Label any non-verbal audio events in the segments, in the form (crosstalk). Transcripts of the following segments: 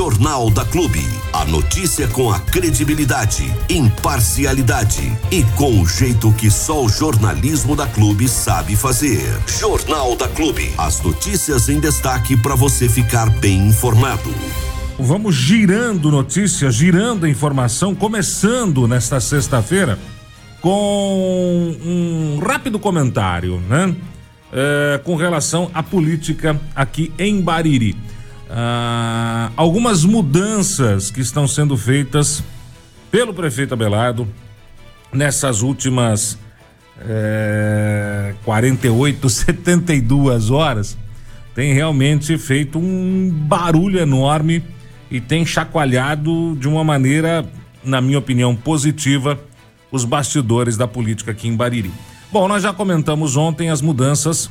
Jornal da Clube. A notícia com a credibilidade, imparcialidade e com o jeito que só o jornalismo da Clube sabe fazer. Jornal da Clube. As notícias em destaque para você ficar bem informado. Vamos girando notícias, girando informação, começando nesta sexta-feira com um rápido comentário, né? É, com relação à política aqui em Bariri. Ah, algumas mudanças que estão sendo feitas pelo prefeito Abelardo nessas últimas é, 48, 72 horas tem realmente feito um barulho enorme e tem chacoalhado de uma maneira, na minha opinião, positiva os bastidores da política aqui em Bariri. Bom, nós já comentamos ontem as mudanças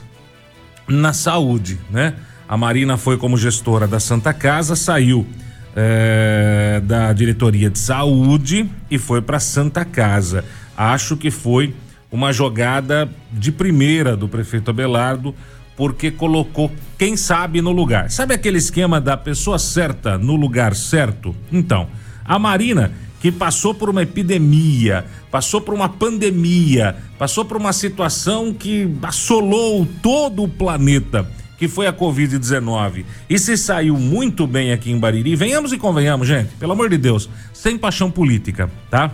na saúde, né? A Marina foi como gestora da Santa Casa, saiu é, da diretoria de saúde e foi para Santa Casa. Acho que foi uma jogada de primeira do prefeito Abelardo, porque colocou quem sabe no lugar. Sabe aquele esquema da pessoa certa no lugar certo? Então, a Marina que passou por uma epidemia, passou por uma pandemia, passou por uma situação que assolou todo o planeta, que foi a Covid-19, e se saiu muito bem aqui em Bariri, venhamos e convenhamos, gente, pelo amor de Deus, sem paixão política, tá?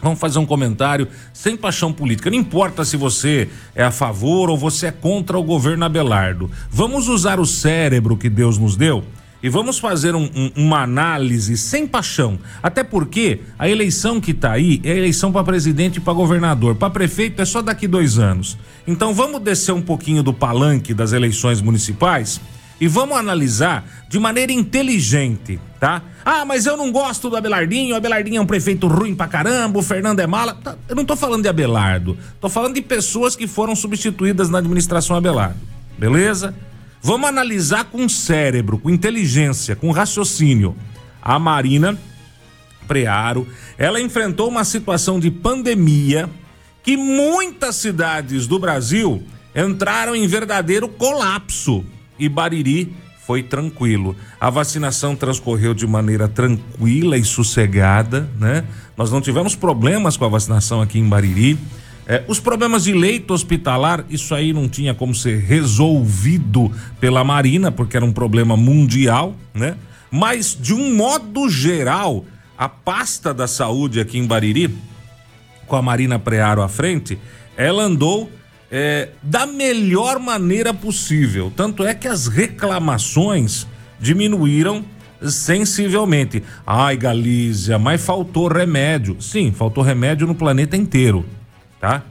Vamos fazer um comentário sem paixão política. Não importa se você é a favor ou você é contra o governo Abelardo. Vamos usar o cérebro que Deus nos deu e vamos fazer um, um, uma análise sem paixão. Até porque a eleição que está aí é eleição para presidente e para governador. Para prefeito é só daqui dois anos. Então vamos descer um pouquinho do palanque das eleições municipais e vamos analisar de maneira inteligente, tá? Ah, mas eu não gosto do Abelardinho, o Abelardinho é um prefeito ruim pra caramba, o Fernando é mala. Tá, eu não tô falando de Abelardo, tô falando de pessoas que foram substituídas na administração Abelardo. Beleza? Vamos analisar com cérebro, com inteligência, com raciocínio. A Marina Prearo, ela enfrentou uma situação de pandemia que muitas cidades do Brasil entraram em verdadeiro colapso e Bariri foi tranquilo. A vacinação transcorreu de maneira tranquila e sossegada, né? Nós não tivemos problemas com a vacinação aqui em Bariri. É, os problemas de leito hospitalar, isso aí não tinha como ser resolvido pela Marina, porque era um problema mundial, né? Mas, de um modo geral, a pasta da saúde aqui em Bariri, com a Marina Prearo à frente, ela andou é, da melhor maneira possível. Tanto é que as reclamações diminuíram sensivelmente. Ai, Galícia, mas faltou remédio. Sim, faltou remédio no planeta inteiro tá?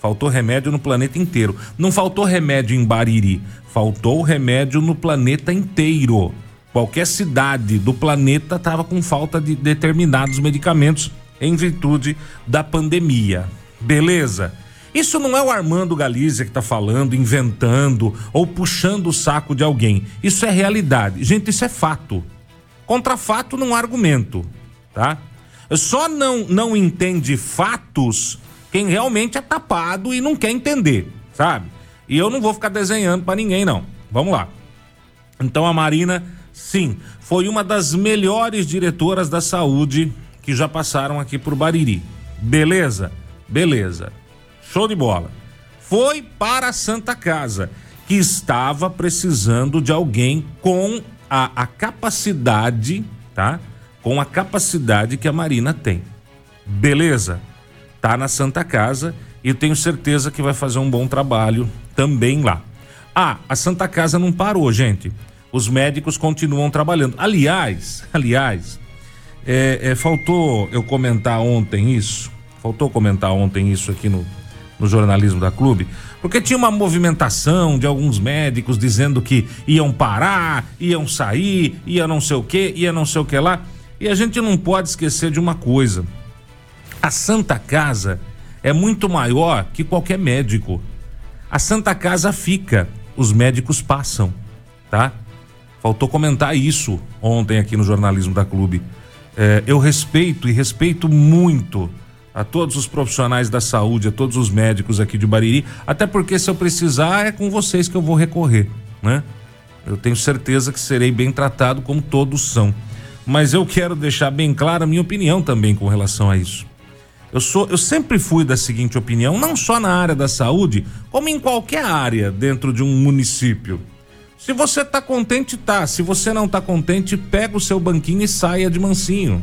Faltou remédio no planeta inteiro. Não faltou remédio em Bariri, faltou remédio no planeta inteiro. Qualquer cidade do planeta estava com falta de determinados medicamentos em virtude da pandemia. Beleza? Isso não é o Armando Galizia que está falando, inventando ou puxando o saco de alguém. Isso é realidade. Gente, isso é fato. Contra fato não há argumento, tá? Só não não entende fatos quem realmente é tapado e não quer entender, sabe? E eu não vou ficar desenhando para ninguém, não. Vamos lá. Então a Marina, sim, foi uma das melhores diretoras da saúde que já passaram aqui por Bariri. Beleza? Beleza. Show de bola. Foi para a Santa Casa, que estava precisando de alguém com a, a capacidade, tá? Com a capacidade que a Marina tem. Beleza? Tá na Santa Casa e tenho certeza que vai fazer um bom trabalho também lá. Ah, a Santa Casa não parou, gente. Os médicos continuam trabalhando. Aliás, (laughs) aliás, é, é, faltou eu comentar ontem isso. Faltou comentar ontem isso aqui no, no jornalismo da clube, porque tinha uma movimentação de alguns médicos dizendo que iam parar, iam sair, ia não sei o que, ia não sei o que lá. E a gente não pode esquecer de uma coisa. A Santa Casa é muito maior que qualquer médico. A Santa Casa fica, os médicos passam, tá? Faltou comentar isso ontem aqui no jornalismo da Clube. É, eu respeito e respeito muito a todos os profissionais da saúde, a todos os médicos aqui de Bariri, até porque se eu precisar é com vocês que eu vou recorrer, né? Eu tenho certeza que serei bem tratado como todos são. mas eu quero deixar bem clara a minha opinião também com relação a isso. Eu sou, eu sempre fui da seguinte opinião, não só na área da saúde, como em qualquer área dentro de um município. Se você tá contente, tá. Se você não tá contente, pega o seu banquinho e saia de mansinho.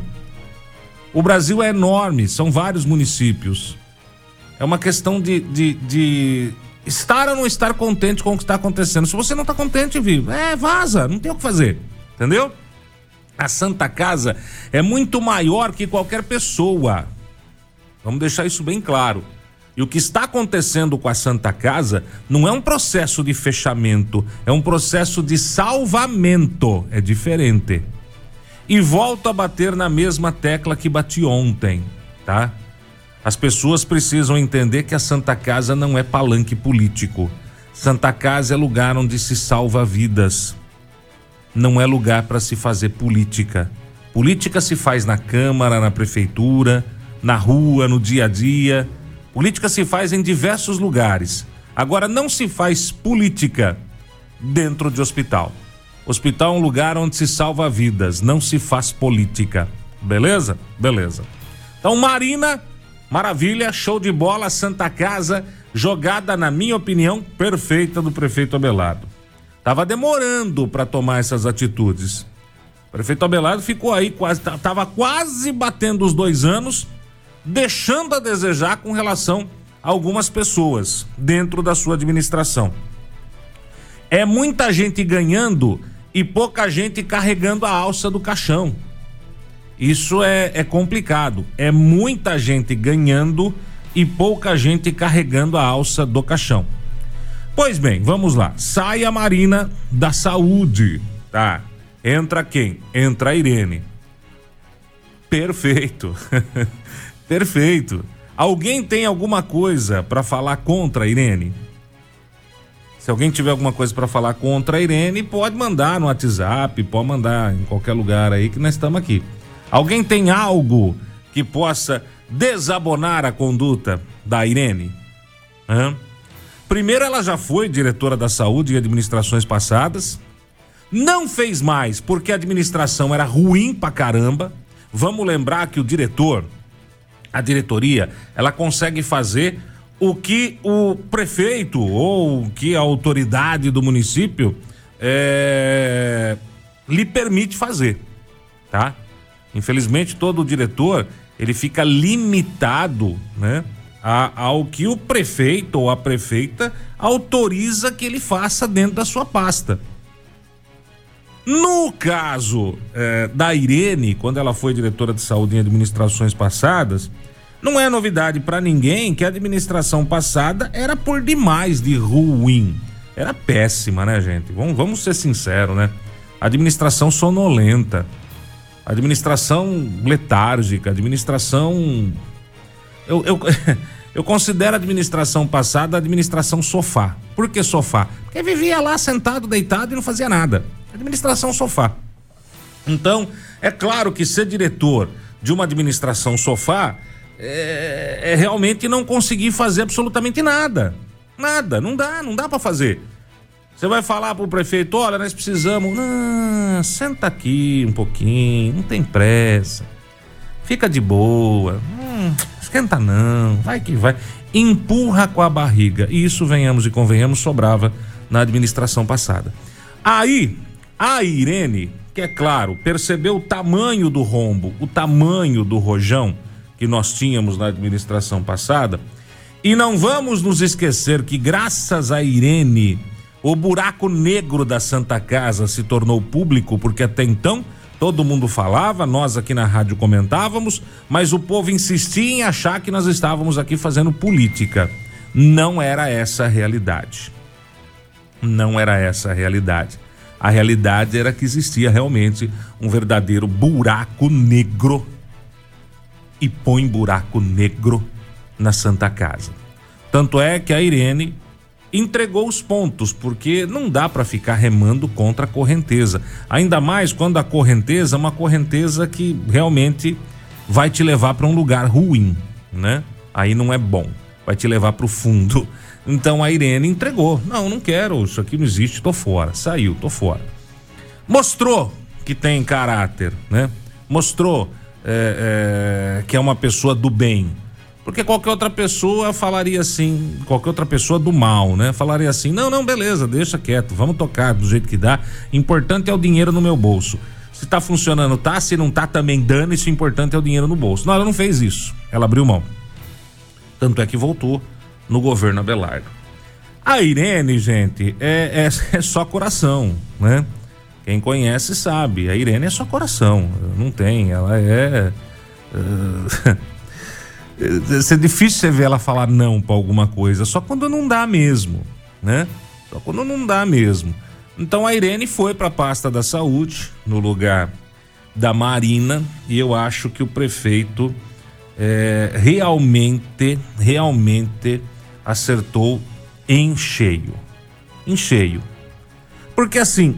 O Brasil é enorme, são vários municípios. É uma questão de, de, de estar ou não estar contente com o que está acontecendo. Se você não está contente, vivo, é vaza, não tem o que fazer, entendeu? A Santa Casa é muito maior que qualquer pessoa. Vamos deixar isso bem claro. E o que está acontecendo com a Santa Casa não é um processo de fechamento, é um processo de salvamento. É diferente. E volto a bater na mesma tecla que bati ontem, tá? As pessoas precisam entender que a Santa Casa não é palanque político. Santa Casa é lugar onde se salva vidas. Não é lugar para se fazer política. Política se faz na Câmara, na Prefeitura, na rua, no dia a dia. Política se faz em diversos lugares. Agora, não se faz política dentro de hospital. Hospital é um lugar onde se salva vidas, não se faz política. Beleza? Beleza. Então, Marina Maravilha, show de bola, Santa Casa, jogada, na minha opinião, perfeita do prefeito Abelardo. Tava demorando para tomar essas atitudes. O prefeito Abelardo ficou aí quase, tava quase batendo os dois anos, deixando a desejar com relação a algumas pessoas dentro da sua administração. É muita gente ganhando e pouca gente carregando a alça do caixão. Isso é, é complicado. É muita gente ganhando e pouca gente carregando a alça do caixão. Pois bem, vamos lá. Sai a Marina da Saúde, tá? Entra quem? Entra a Irene. Perfeito. (laughs) Perfeito. Alguém tem alguma coisa para falar contra a Irene? Se alguém tiver alguma coisa para falar contra a Irene, pode mandar no WhatsApp, pode mandar em qualquer lugar aí que nós estamos aqui. Alguém tem algo que possa desabonar a conduta da Irene? Hã? Primeiro, ela já foi diretora da saúde em administrações passadas. Não fez mais porque a administração era ruim pra caramba. Vamos lembrar que o diretor, a diretoria, ela consegue fazer o que o prefeito ou o que a autoridade do município é, lhe permite fazer, tá? Infelizmente, todo diretor ele fica limitado, né, a, ao que o prefeito ou a prefeita autoriza que ele faça dentro da sua pasta. No caso é, da Irene, quando ela foi diretora de saúde em administrações passadas, não é novidade para ninguém que a administração passada era por demais de ruim. Era péssima, né, gente? Vamos, vamos ser sinceros, né? Administração sonolenta administração letárgica, administração. Eu, eu, (laughs) eu considero a administração passada a administração sofá. Por que sofá? Porque vivia lá sentado, deitado e não fazia nada. Administração sofá. Então, é claro que ser diretor de uma administração sofá é, é realmente não conseguir fazer absolutamente nada. Nada, não dá, não dá para fazer. Você vai falar pro prefeito, olha, nós precisamos. Não, senta aqui um pouquinho, não tem pressa. Fica de boa. Hum, esquenta não, vai que vai. Empurra com a barriga. E isso, venhamos e convenhamos, sobrava na administração passada. Aí, a Irene, que é claro, percebeu o tamanho do rombo, o tamanho do rojão que nós tínhamos na administração passada. E não vamos nos esquecer que, graças a Irene, o buraco negro da Santa Casa se tornou público porque até então todo mundo falava, nós aqui na rádio comentávamos, mas o povo insistia em achar que nós estávamos aqui fazendo política. Não era essa a realidade. Não era essa a realidade. A realidade era que existia realmente um verdadeiro buraco negro. E põe buraco negro na Santa Casa. Tanto é que a Irene entregou os pontos, porque não dá para ficar remando contra a correnteza. Ainda mais quando a correnteza é uma correnteza que realmente vai te levar para um lugar ruim, né? Aí não é bom, vai te levar para o fundo. (laughs) Então a Irene entregou. Não, não quero, isso aqui não existe, tô fora. Saiu, tô fora. Mostrou que tem caráter, né? Mostrou é, é, que é uma pessoa do bem. Porque qualquer outra pessoa falaria assim, qualquer outra pessoa do mal, né? Falaria assim: não, não, beleza, deixa quieto, vamos tocar do jeito que dá. Importante é o dinheiro no meu bolso. Se tá funcionando, tá. Se não tá, também dane isso. Importante é o dinheiro no bolso. Não, ela não fez isso. Ela abriu mão. Tanto é que voltou no governo Abelardo. A Irene, gente, é, é, (laughs) é só coração, né? Quem conhece sabe. A Irene é só coração. Não tem. Ela é. Uh, é difícil você ver ela falar não para alguma coisa, só quando não dá mesmo, né? Só quando não dá mesmo. Então a Irene foi para a pasta da saúde, no lugar da Marina, e eu acho que o prefeito é, realmente, realmente acertou em cheio. Em cheio. Porque assim,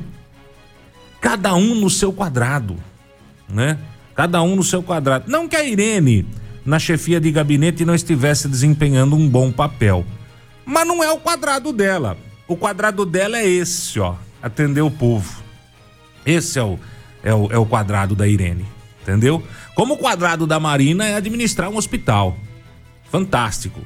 cada um no seu quadrado, né? Cada um no seu quadrado. Não que a Irene na chefia de gabinete não estivesse desempenhando um bom papel. Mas não é o quadrado dela. O quadrado dela é esse, ó, atender o povo. Esse é o, é o, é o quadrado da Irene, entendeu? Como o quadrado da Marina é administrar um hospital. Fantástico.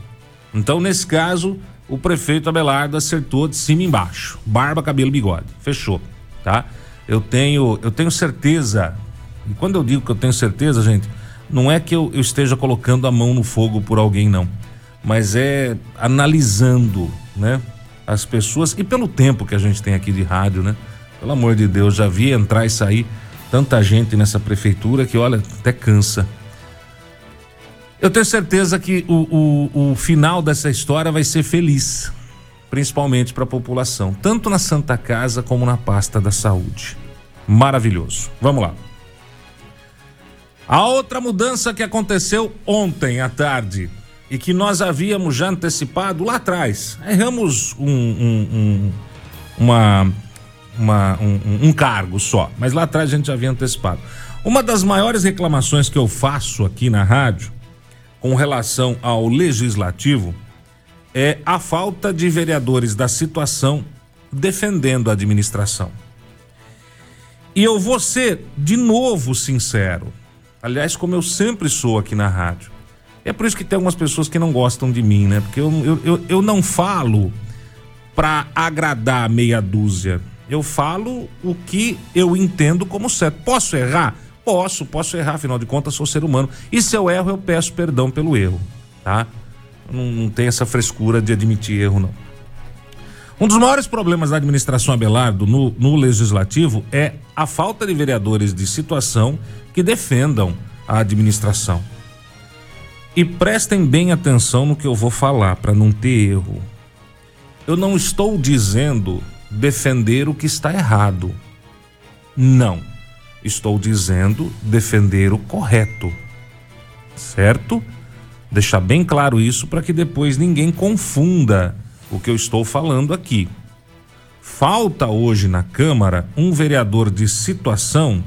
Então, nesse caso, o prefeito Abelardo acertou de cima e embaixo. Barba, cabelo, bigode. Fechou, tá? Eu tenho, eu tenho certeza. E quando eu digo que eu tenho certeza, gente, não é que eu, eu esteja colocando a mão no fogo por alguém, não. Mas é analisando, né? As pessoas e pelo tempo que a gente tem aqui de rádio, né? Pelo amor de Deus, já vi entrar e sair tanta gente nessa prefeitura que, olha, até cansa. Eu tenho certeza que o, o, o final dessa história vai ser feliz, principalmente para a população, tanto na Santa Casa como na pasta da saúde. Maravilhoso. Vamos lá. A outra mudança que aconteceu ontem à tarde e que nós havíamos já antecipado lá atrás, erramos um, um, um uma, uma um, um cargo só, mas lá atrás a gente já havia antecipado. Uma das maiores reclamações que eu faço aqui na rádio com relação ao legislativo é a falta de vereadores da situação defendendo a administração. E eu vou ser de novo sincero. Aliás, como eu sempre sou aqui na rádio. É por isso que tem algumas pessoas que não gostam de mim, né? Porque eu, eu, eu, eu não falo para agradar meia dúzia. Eu falo o que eu entendo como certo. Posso errar? Posso, posso errar, afinal de contas, sou ser humano. E se eu erro, eu peço perdão pelo erro, tá? Não, não tem essa frescura de admitir erro, não. Um dos maiores problemas da administração Abelardo no, no legislativo é a falta de vereadores de situação que defendam a administração. E prestem bem atenção no que eu vou falar para não ter erro. Eu não estou dizendo defender o que está errado. Não. Estou dizendo defender o correto. Certo? Deixar bem claro isso para que depois ninguém confunda o que eu estou falando aqui. Falta hoje na Câmara um vereador de situação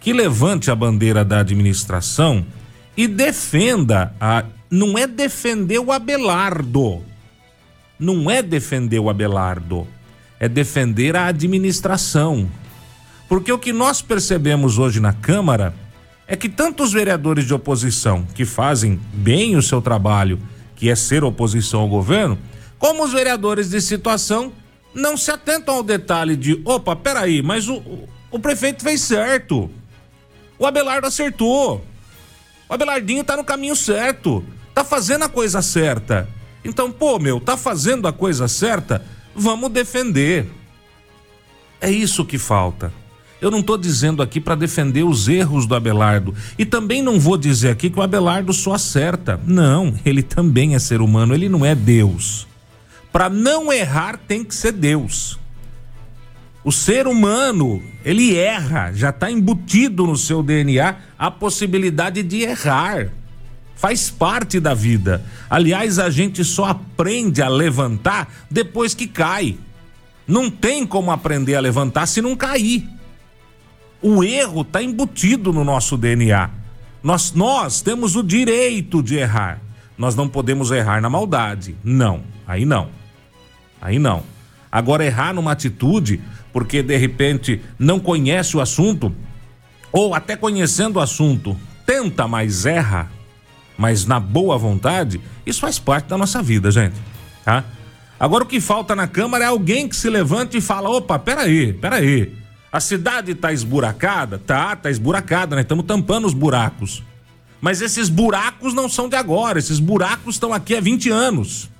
que levante a bandeira da administração e defenda a. Não é defender o Abelardo. Não é defender o Abelardo. É defender a administração. Porque o que nós percebemos hoje na Câmara é que tantos vereadores de oposição que fazem bem o seu trabalho, que é ser oposição ao governo, como os vereadores de situação não se atentam ao detalhe de: opa, peraí, mas o, o prefeito fez certo. O Abelardo acertou. O Abelardinho tá no caminho certo. Tá fazendo a coisa certa. Então, pô, meu, tá fazendo a coisa certa? Vamos defender. É isso que falta. Eu não estou dizendo aqui para defender os erros do Abelardo e também não vou dizer aqui que o Abelardo só acerta. Não, ele também é ser humano, ele não é Deus. Para não errar tem que ser Deus. O ser humano, ele erra, já está embutido no seu DNA a possibilidade de errar. Faz parte da vida. Aliás, a gente só aprende a levantar depois que cai. Não tem como aprender a levantar se não cair. O erro está embutido no nosso DNA. Nós, nós temos o direito de errar. Nós não podemos errar na maldade. Não, aí não. Aí não. Agora, errar numa atitude porque de repente não conhece o assunto, ou até conhecendo o assunto, tenta, mas erra, mas na boa vontade, isso faz parte da nossa vida, gente, tá? Agora o que falta na Câmara é alguém que se levante e fala: opa, peraí, peraí. A cidade tá esburacada? Tá, tá esburacada, nós estamos tampando os buracos. Mas esses buracos não são de agora, esses buracos estão aqui há 20 anos.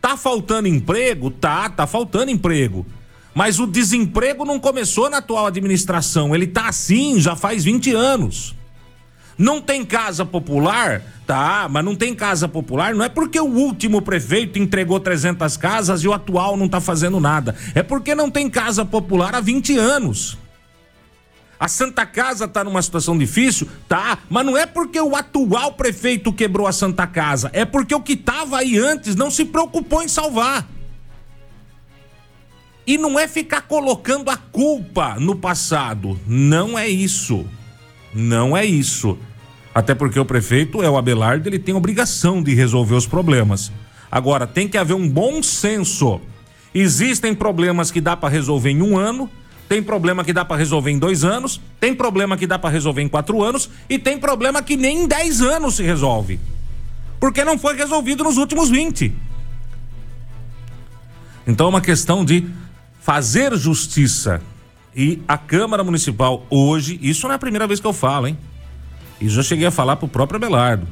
Tá faltando emprego? Tá, tá faltando emprego. Mas o desemprego não começou na atual administração, ele tá assim já faz 20 anos. Não tem casa popular? Tá, mas não tem casa popular não é porque o último prefeito entregou 300 casas e o atual não tá fazendo nada. É porque não tem casa popular há 20 anos. A Santa Casa tá numa situação difícil? Tá, mas não é porque o atual prefeito quebrou a Santa Casa, é porque o que tava aí antes não se preocupou em salvar. E não é ficar colocando a culpa no passado. Não é isso. Não é isso. Até porque o prefeito é o Abelardo, ele tem obrigação de resolver os problemas. Agora, tem que haver um bom senso. Existem problemas que dá para resolver em um ano, tem problema que dá para resolver em dois anos, tem problema que dá para resolver em quatro anos e tem problema que nem em dez anos se resolve. Porque não foi resolvido nos últimos 20. Então é uma questão de fazer justiça. E a Câmara Municipal hoje, isso não é a primeira vez que eu falo, hein? E já cheguei a falar pro próprio Abelardo.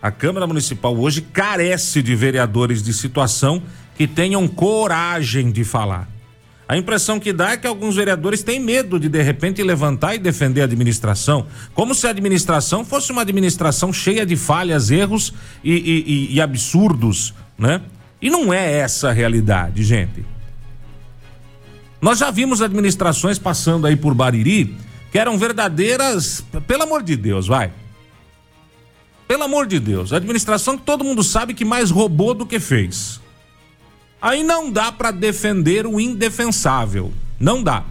A Câmara Municipal hoje carece de vereadores de situação que tenham coragem de falar. A impressão que dá é que alguns vereadores têm medo de de repente levantar e defender a administração, como se a administração fosse uma administração cheia de falhas, erros e, e, e absurdos, né? E não é essa a realidade, gente. Nós já vimos administrações passando aí por Bariri que eram verdadeiras, pelo amor de Deus, vai. Pelo amor de Deus, administração que todo mundo sabe que mais roubou do que fez. Aí não dá para defender o indefensável, não dá.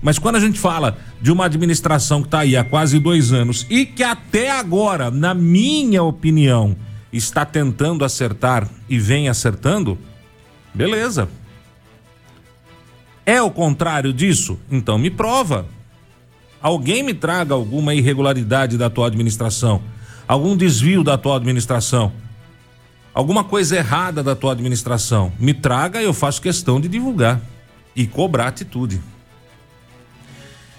Mas quando a gente fala de uma administração que está aí há quase dois anos e que até agora, na minha opinião, está tentando acertar e vem acertando, beleza. É o contrário disso? Então me prova. Alguém me traga alguma irregularidade da atual administração, algum desvio da atual administração, alguma coisa errada da atual administração. Me traga e eu faço questão de divulgar e cobrar atitude.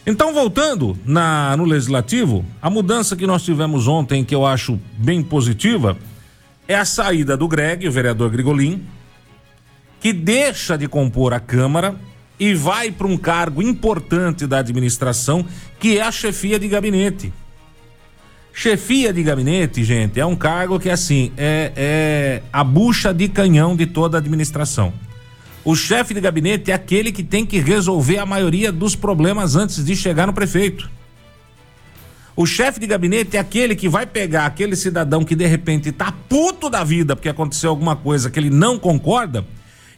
Então, voltando na, no legislativo, a mudança que nós tivemos ontem, que eu acho bem positiva, é a saída do Greg, o vereador Grigolin, que deixa de compor a Câmara e vai para um cargo importante da administração, que é a chefia de gabinete. Chefia de gabinete, gente, é um cargo que assim é, é a bucha de canhão de toda a administração. O chefe de gabinete é aquele que tem que resolver a maioria dos problemas antes de chegar no prefeito. O chefe de gabinete é aquele que vai pegar aquele cidadão que de repente tá puto da vida porque aconteceu alguma coisa que ele não concorda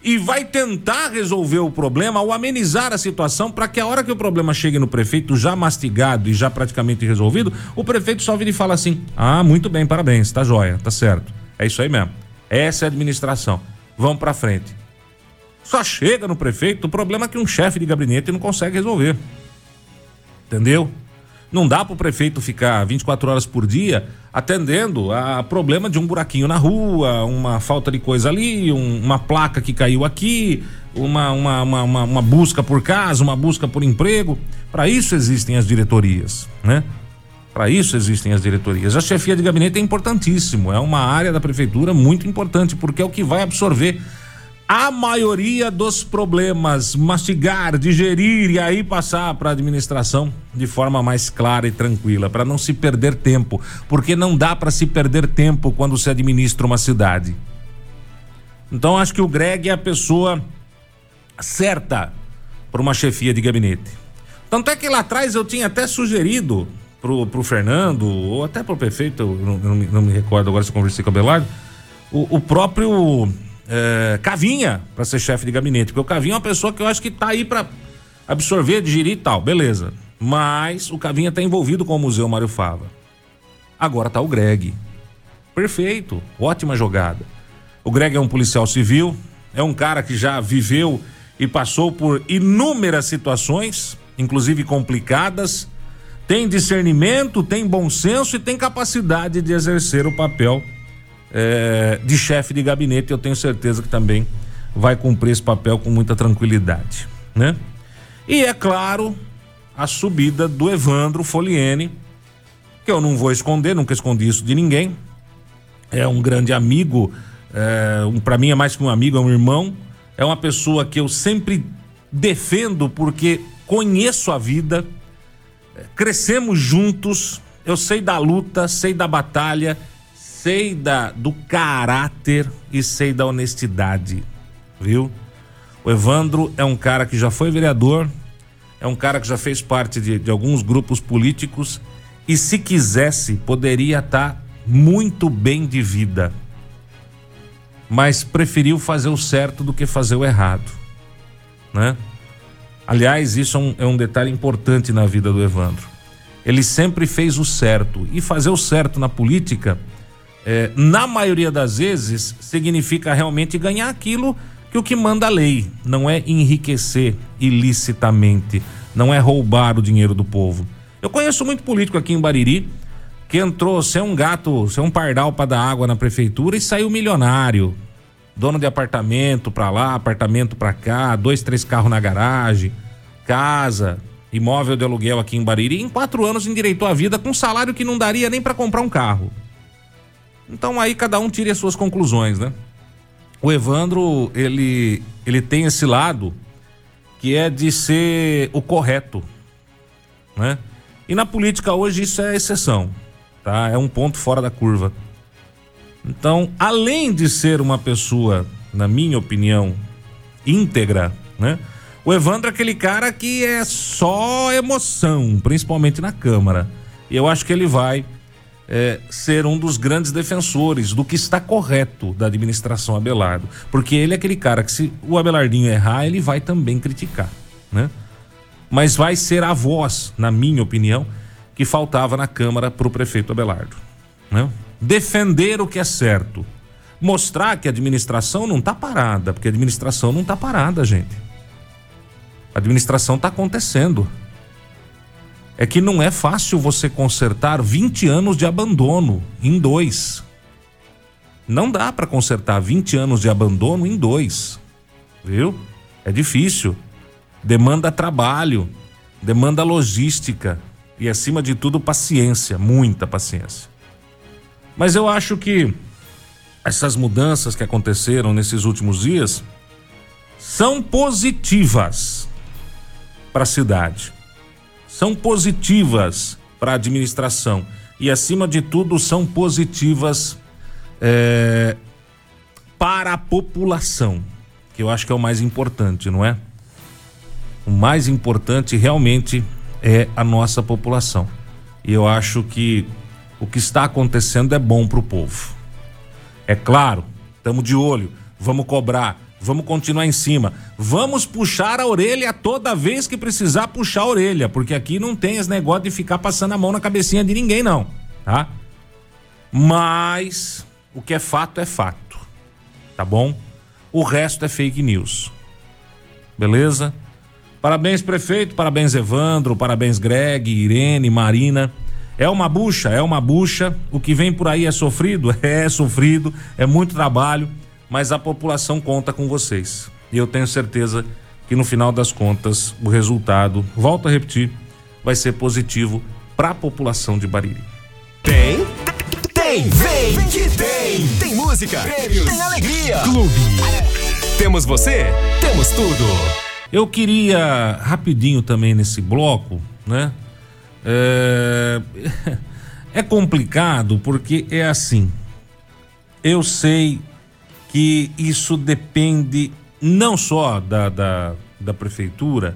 e vai tentar resolver o problema ou amenizar a situação para que a hora que o problema chegue no prefeito já mastigado e já praticamente resolvido, o prefeito só vira e fala assim: "Ah, muito bem, parabéns, tá joia, tá certo. É isso aí mesmo. Essa é a administração. Vamos para frente." Só chega no prefeito o problema que um chefe de gabinete não consegue resolver. Entendeu? Não dá para o prefeito ficar 24 horas por dia atendendo a problema de um buraquinho na rua, uma falta de coisa ali, um, uma placa que caiu aqui, uma, uma, uma, uma, busca por casa, uma busca por emprego. Para isso existem as diretorias, né? Para isso existem as diretorias. A chefia de gabinete é importantíssimo, é uma área da prefeitura muito importante, porque é o que vai absorver a maioria dos problemas, mastigar, digerir e aí passar para a administração de forma mais clara e tranquila, para não se perder tempo, porque não dá para se perder tempo quando se administra uma cidade. Então acho que o Greg é a pessoa certa para uma chefia de gabinete. Tanto é que lá atrás eu tinha até sugerido pro, pro Fernando, ou até pro prefeito, não, não, não me recordo agora se eu conversei com o Abelardo, o, o próprio é, Cavinha para ser chefe de gabinete, porque o Cavinha é uma pessoa que eu acho que tá aí para absorver, digerir e tal, beleza. Mas o Cavinha tá envolvido com o Museu Mário Fava. Agora tá o Greg. Perfeito, ótima jogada. O Greg é um policial civil, é um cara que já viveu e passou por inúmeras situações, inclusive complicadas, tem discernimento, tem bom senso e tem capacidade de exercer o papel é, de chefe de gabinete. Eu tenho certeza que também vai cumprir esse papel com muita tranquilidade, né? E é claro, a subida do Evandro Foliene, que eu não vou esconder, nunca escondi isso de ninguém. É um grande amigo, é, um, para mim é mais que um amigo, é um irmão. É uma pessoa que eu sempre defendo porque conheço a vida, crescemos juntos, eu sei da luta, sei da batalha, sei da, do caráter e sei da honestidade, viu? O Evandro é um cara que já foi vereador, é um cara que já fez parte de, de alguns grupos políticos e, se quisesse, poderia estar tá muito bem de vida, mas preferiu fazer o certo do que fazer o errado, né? Aliás, isso é um, é um detalhe importante na vida do Evandro. Ele sempre fez o certo. E fazer o certo na política, é, na maioria das vezes, significa realmente ganhar aquilo que o que manda a lei. Não é enriquecer ilicitamente. Não é roubar o dinheiro do povo. Eu conheço muito político aqui em Bariri que entrou ser um gato, ser um pardal para dar água na prefeitura e saiu milionário dono de apartamento para lá, apartamento para cá, dois, três carros na garagem, casa, imóvel de aluguel aqui em Bariri. Em quatro anos endireitou a vida com um salário que não daria nem para comprar um carro. Então aí cada um tire as suas conclusões, né? O Evandro, ele, ele tem esse lado que é de ser o correto, né? E na política hoje isso é exceção, tá? É um ponto fora da curva. Então, além de ser uma pessoa, na minha opinião, íntegra, né? O Evandro é aquele cara que é só emoção, principalmente na Câmara. E eu acho que ele vai é, ser um dos grandes defensores do que está correto da administração Abelardo. Porque ele é aquele cara que, se o Abelardinho errar, ele vai também criticar, né? Mas vai ser a voz, na minha opinião, que faltava na Câmara para o prefeito Abelardo, né? defender o que é certo, mostrar que a administração não está parada, porque a administração não está parada, gente. A administração está acontecendo. É que não é fácil você consertar 20 anos de abandono em dois. Não dá para consertar 20 anos de abandono em dois. Viu? É difícil. Demanda trabalho, demanda logística e, acima de tudo, paciência, muita paciência. Mas eu acho que essas mudanças que aconteceram nesses últimos dias são positivas para a cidade, são positivas para a administração e, acima de tudo, são positivas é, para a população, que eu acho que é o mais importante, não é? O mais importante realmente é a nossa população. E eu acho que o que está acontecendo é bom para o povo. É claro, estamos de olho, vamos cobrar, vamos continuar em cima, vamos puxar a orelha toda vez que precisar puxar a orelha, porque aqui não tem esse negócio de ficar passando a mão na cabecinha de ninguém, não, tá? Mas o que é fato é fato, tá bom? O resto é fake news. Beleza? Parabéns, prefeito, parabéns, Evandro, parabéns, Greg, Irene, Marina. É uma bucha, é uma bucha. O que vem por aí é sofrido? (laughs) É sofrido, é muito trabalho, mas a população conta com vocês. E eu tenho certeza que no final das contas o resultado, volto a repetir, vai ser positivo para a população de Bariri. Tem? Tem! Vem que tem! Tem música, prêmios, tem alegria. Clube. Temos você? Temos tudo. Eu queria rapidinho também nesse bloco, né? É, (laughs) é complicado porque é assim. Eu sei que isso depende não só da, da, da prefeitura,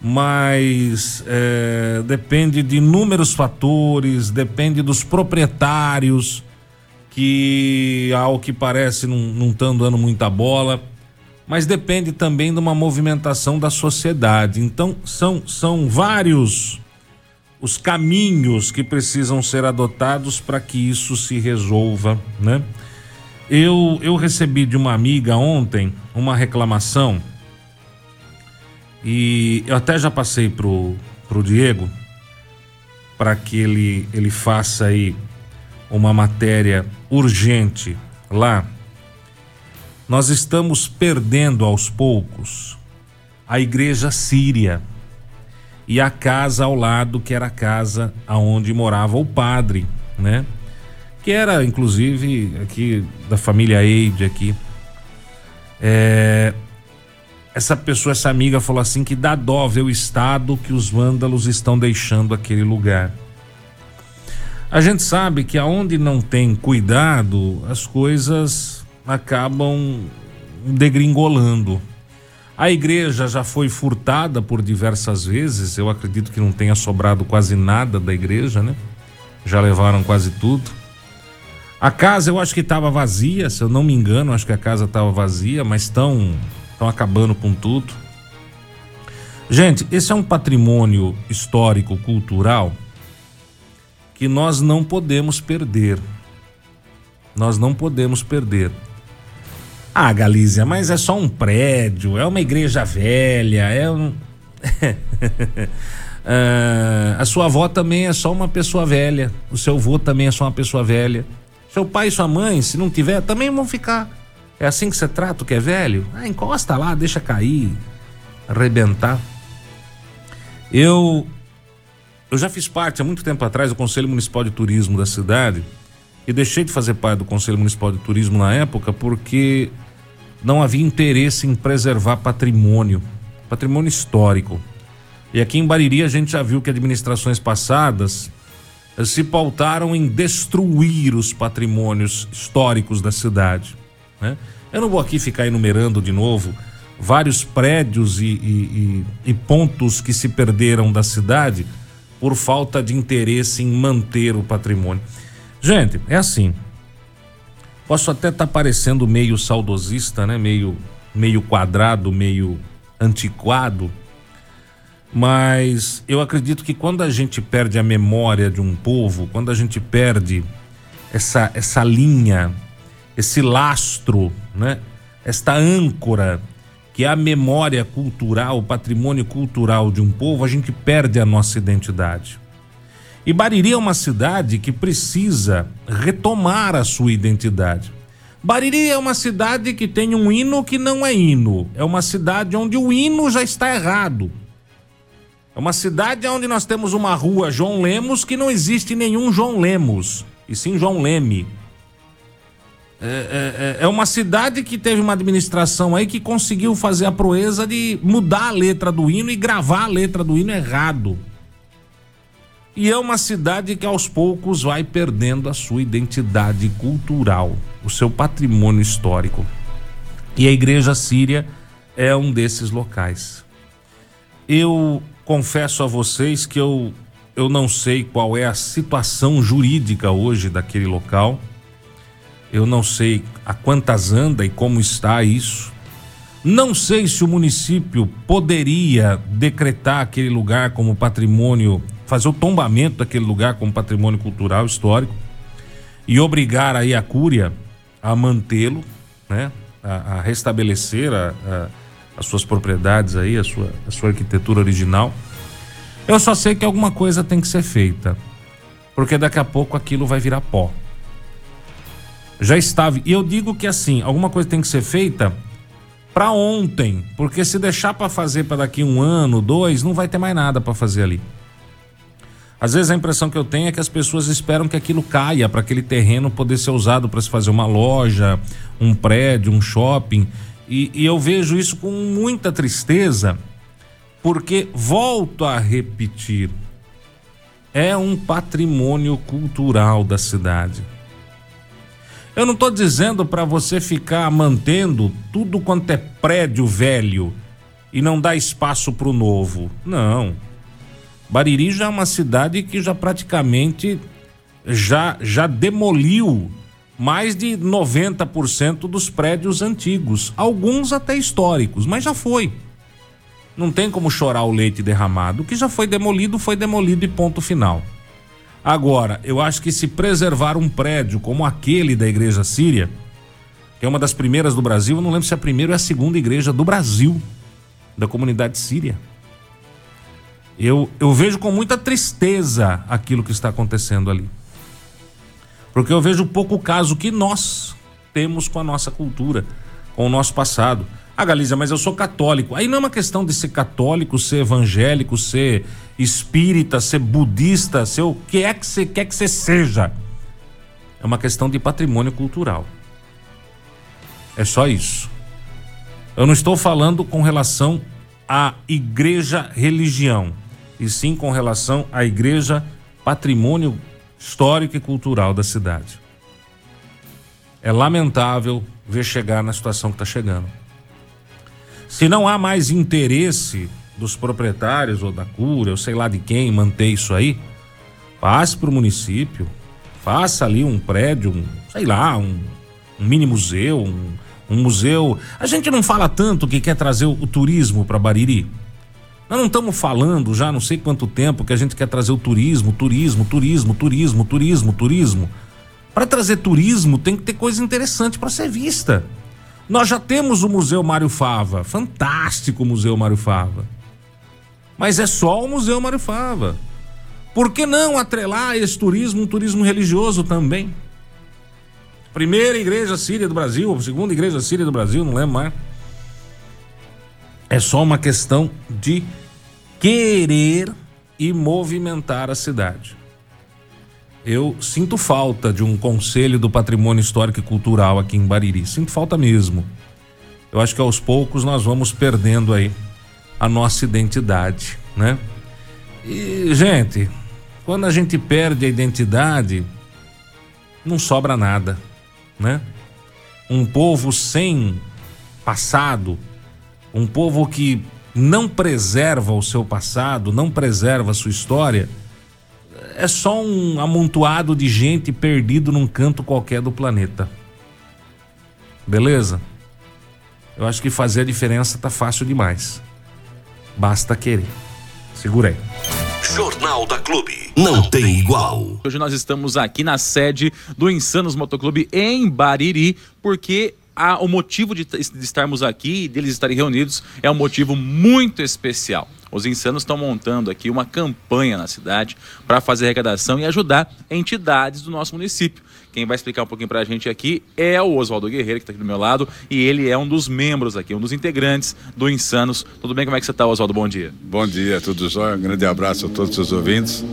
mas é, depende de inúmeros fatores, depende dos proprietários que, ao que parece, não estão dando muita bola, mas depende também de uma movimentação da sociedade. Então, são, são vários os caminhos que precisam ser adotados para que isso se resolva, né? Eu, eu recebi de uma amiga ontem uma reclamação e eu até já passei pro, pro Diego para que ele, ele faça aí uma matéria urgente lá. Nós estamos perdendo aos poucos a igreja síria e a casa ao lado, que era a casa aonde morava o padre, né? Que era, inclusive, aqui da família Eide aqui. É, essa pessoa, essa amiga falou assim que dá dó ver o estado que os vândalos estão deixando aquele lugar. A gente sabe que aonde não tem cuidado, as coisas acabam degringolando. A igreja já foi furtada por diversas vezes, eu acredito que não tenha sobrado quase nada da igreja, né? Já levaram quase tudo. A casa eu acho que estava vazia, se eu não me engano, acho que a casa estava vazia, mas estão estão acabando com tudo. Gente, esse é um patrimônio histórico, cultural que nós não podemos perder. Nós não podemos perder. Ah, Galícia, mas é só um prédio, é uma igreja velha, é um. (laughs) ah, a sua avó também é só uma pessoa velha, o seu avô também é só uma pessoa velha. Seu pai e sua mãe, se não tiver, também vão ficar. É assim que você trata o que é velho? Ah, encosta lá, deixa cair, arrebentar. Eu eu já fiz parte há muito tempo atrás do Conselho Municipal de Turismo da cidade e deixei de fazer parte do Conselho Municipal de Turismo na época porque não havia interesse em preservar patrimônio, patrimônio histórico. E aqui em Bariri a gente já viu que administrações passadas se pautaram em destruir os patrimônios históricos da cidade. Né? Eu não vou aqui ficar enumerando de novo vários prédios e, e, e, e pontos que se perderam da cidade por falta de interesse em manter o patrimônio. Gente, é assim. Posso até estar tá parecendo meio saudosista, né? Meio, meio quadrado, meio antiquado, mas eu acredito que quando a gente perde a memória de um povo, quando a gente perde essa, essa linha, esse lastro, né? Esta âncora que é a memória cultural, o patrimônio cultural de um povo, a gente perde a nossa identidade. E Bariri é uma cidade que precisa retomar a sua identidade. Bariri é uma cidade que tem um hino que não é hino. É uma cidade onde o hino já está errado. É uma cidade onde nós temos uma rua João Lemos que não existe nenhum João Lemos, e sim João Leme. É, é, é, é, uma cidade que teve uma administração aí que conseguiu fazer a proeza de mudar a letra do hino e gravar a letra do hino errado. E é uma cidade que aos poucos vai perdendo a sua identidade cultural, o seu patrimônio histórico. E a igreja síria é um desses locais. Eu confesso a vocês que eu, eu não sei qual é a situação jurídica hoje daquele local eu não sei a quantas anda e como está isso. Não sei se o município poderia decretar aquele lugar como patrimônio, fazer o tombamento daquele lugar como patrimônio cultural histórico e obrigar aí a Cúria a mantê-lo, né? A, a restabelecer a, a, as suas propriedades aí, a sua, a sua arquitetura original. Eu só sei que alguma coisa tem que ser feita, porque daqui a pouco aquilo vai virar pó já estava. E eu digo que assim, alguma coisa tem que ser feita para ontem, porque se deixar para fazer para daqui um ano, dois, não vai ter mais nada para fazer ali. Às vezes a impressão que eu tenho é que as pessoas esperam que aquilo caia para aquele terreno poder ser usado para se fazer uma loja, um prédio, um shopping. E, e eu vejo isso com muita tristeza, porque volto a repetir, é um patrimônio cultural da cidade eu não estou dizendo para você ficar mantendo tudo quanto é prédio velho e não dar espaço para o novo. Não. Bariri já é uma cidade que já praticamente já, já demoliu mais de 90% dos prédios antigos, alguns até históricos, mas já foi. Não tem como chorar o leite derramado. O que já foi demolido, foi demolido e ponto final. Agora, eu acho que se preservar um prédio como aquele da igreja síria, que é uma das primeiras do Brasil, eu não lembro se é a primeira ou a segunda igreja do Brasil, da comunidade síria. Eu, eu vejo com muita tristeza aquilo que está acontecendo ali. Porque eu vejo pouco caso que nós temos com a nossa cultura, com o nosso passado. Ah, Galiza, mas eu sou católico. Aí não é uma questão de ser católico, ser evangélico, ser espírita, ser budista, ser o que é que você quer que você seja. É uma questão de patrimônio cultural. É só isso. Eu não estou falando com relação à igreja religião, e sim com relação à igreja patrimônio histórico e cultural da cidade. É lamentável ver chegar na situação que está chegando. Se não há mais interesse dos proprietários ou da cura, ou sei lá de quem, manter isso aí, passe para o município, faça ali um prédio, um, sei lá, um, um mini museu, um, um, museu. A gente não fala tanto que quer trazer o, o turismo para Bariri. Nós não estamos falando já não sei quanto tempo que a gente quer trazer o turismo, turismo, turismo, turismo, turismo, turismo. Para trazer turismo tem que ter coisa interessante para ser vista. Nós já temos o Museu Mário Fava, fantástico Museu Mário Fava. Mas é só o Museu Mário Fava. Por que não atrelar esse turismo um turismo religioso também? Primeira igreja síria do Brasil, segunda igreja síria do Brasil, não lembro mais. É só uma questão de querer e movimentar a cidade. Eu sinto falta de um conselho do patrimônio histórico e cultural aqui em Bariri. Sinto falta mesmo. Eu acho que aos poucos nós vamos perdendo aí a nossa identidade, né? E, gente, quando a gente perde a identidade, não sobra nada, né? Um povo sem passado, um povo que não preserva o seu passado, não preserva a sua história, é só um amontoado de gente perdido num canto qualquer do planeta. Beleza? Eu acho que fazer a diferença tá fácil demais. Basta querer. Segurei. Jornal da Clube. Não tem igual. Hoje nós estamos aqui na sede do Insanos Motoclube em Bariri, porque a, o motivo de, de estarmos aqui e deles estarem reunidos é um motivo muito especial. Os insanos estão montando aqui uma campanha na cidade para fazer arrecadação e ajudar entidades do nosso município. Quem vai explicar um pouquinho para a gente aqui é o Oswaldo Guerreiro, que está aqui do meu lado, e ele é um dos membros aqui, um dos integrantes do Insanos. Tudo bem? Como é que você está, Oswaldo? Bom dia. Bom dia, tudo jóia? Um grande abraço a todos os ouvintes.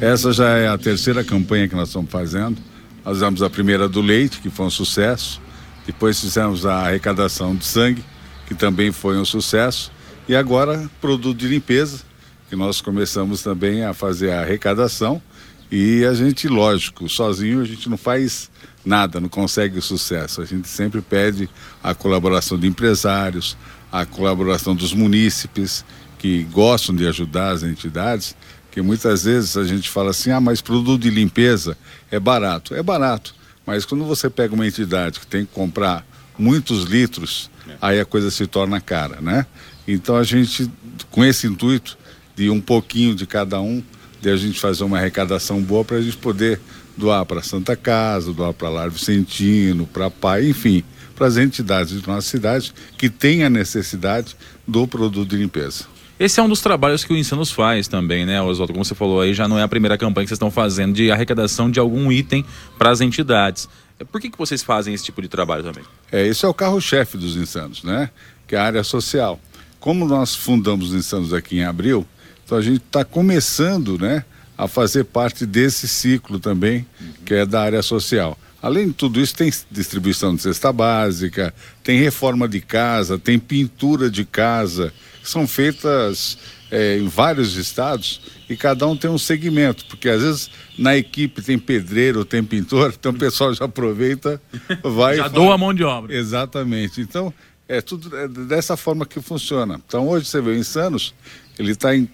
Essa já é a terceira campanha que nós estamos fazendo. Nós fizemos a primeira do leite, que foi um sucesso. Depois fizemos a arrecadação de sangue, que também foi um sucesso. E agora, produto de limpeza, que nós começamos também a fazer a arrecadação. E a gente, lógico, sozinho a gente não faz nada, não consegue o sucesso. A gente sempre pede a colaboração de empresários, a colaboração dos munícipes que gostam de ajudar as entidades, que muitas vezes a gente fala assim: ah, mas produto de limpeza é barato. É barato, mas quando você pega uma entidade que tem que comprar muitos litros, é. aí a coisa se torna cara, né? Então a gente, com esse intuito de um pouquinho de cada um, de a gente fazer uma arrecadação boa para a gente poder doar para Santa Casa, doar para Lar Vicentino, para Pai, enfim, para as entidades de nossa cidade que têm a necessidade do produto de limpeza. Esse é um dos trabalhos que o Insanos faz também, né, Oswaldo? Como você falou aí, já não é a primeira campanha que vocês estão fazendo de arrecadação de algum item para as entidades. Por que, que vocês fazem esse tipo de trabalho também? É, esse é o carro-chefe dos Insanos, né? Que é a área social. Como nós fundamos os Insanos aqui em abril, então a gente está começando, né, a fazer parte desse ciclo também, que é da área social. Além de tudo isso, tem distribuição de cesta básica, tem reforma de casa, tem pintura de casa, são feitas é, em vários estados e cada um tem um segmento, porque às vezes na equipe tem pedreiro, tem pintor, (laughs) então o pessoal já aproveita, vai. já doa a mão de obra. Exatamente. Então, é tudo é dessa forma que funciona. Então, hoje você vê o Insanos, ele está em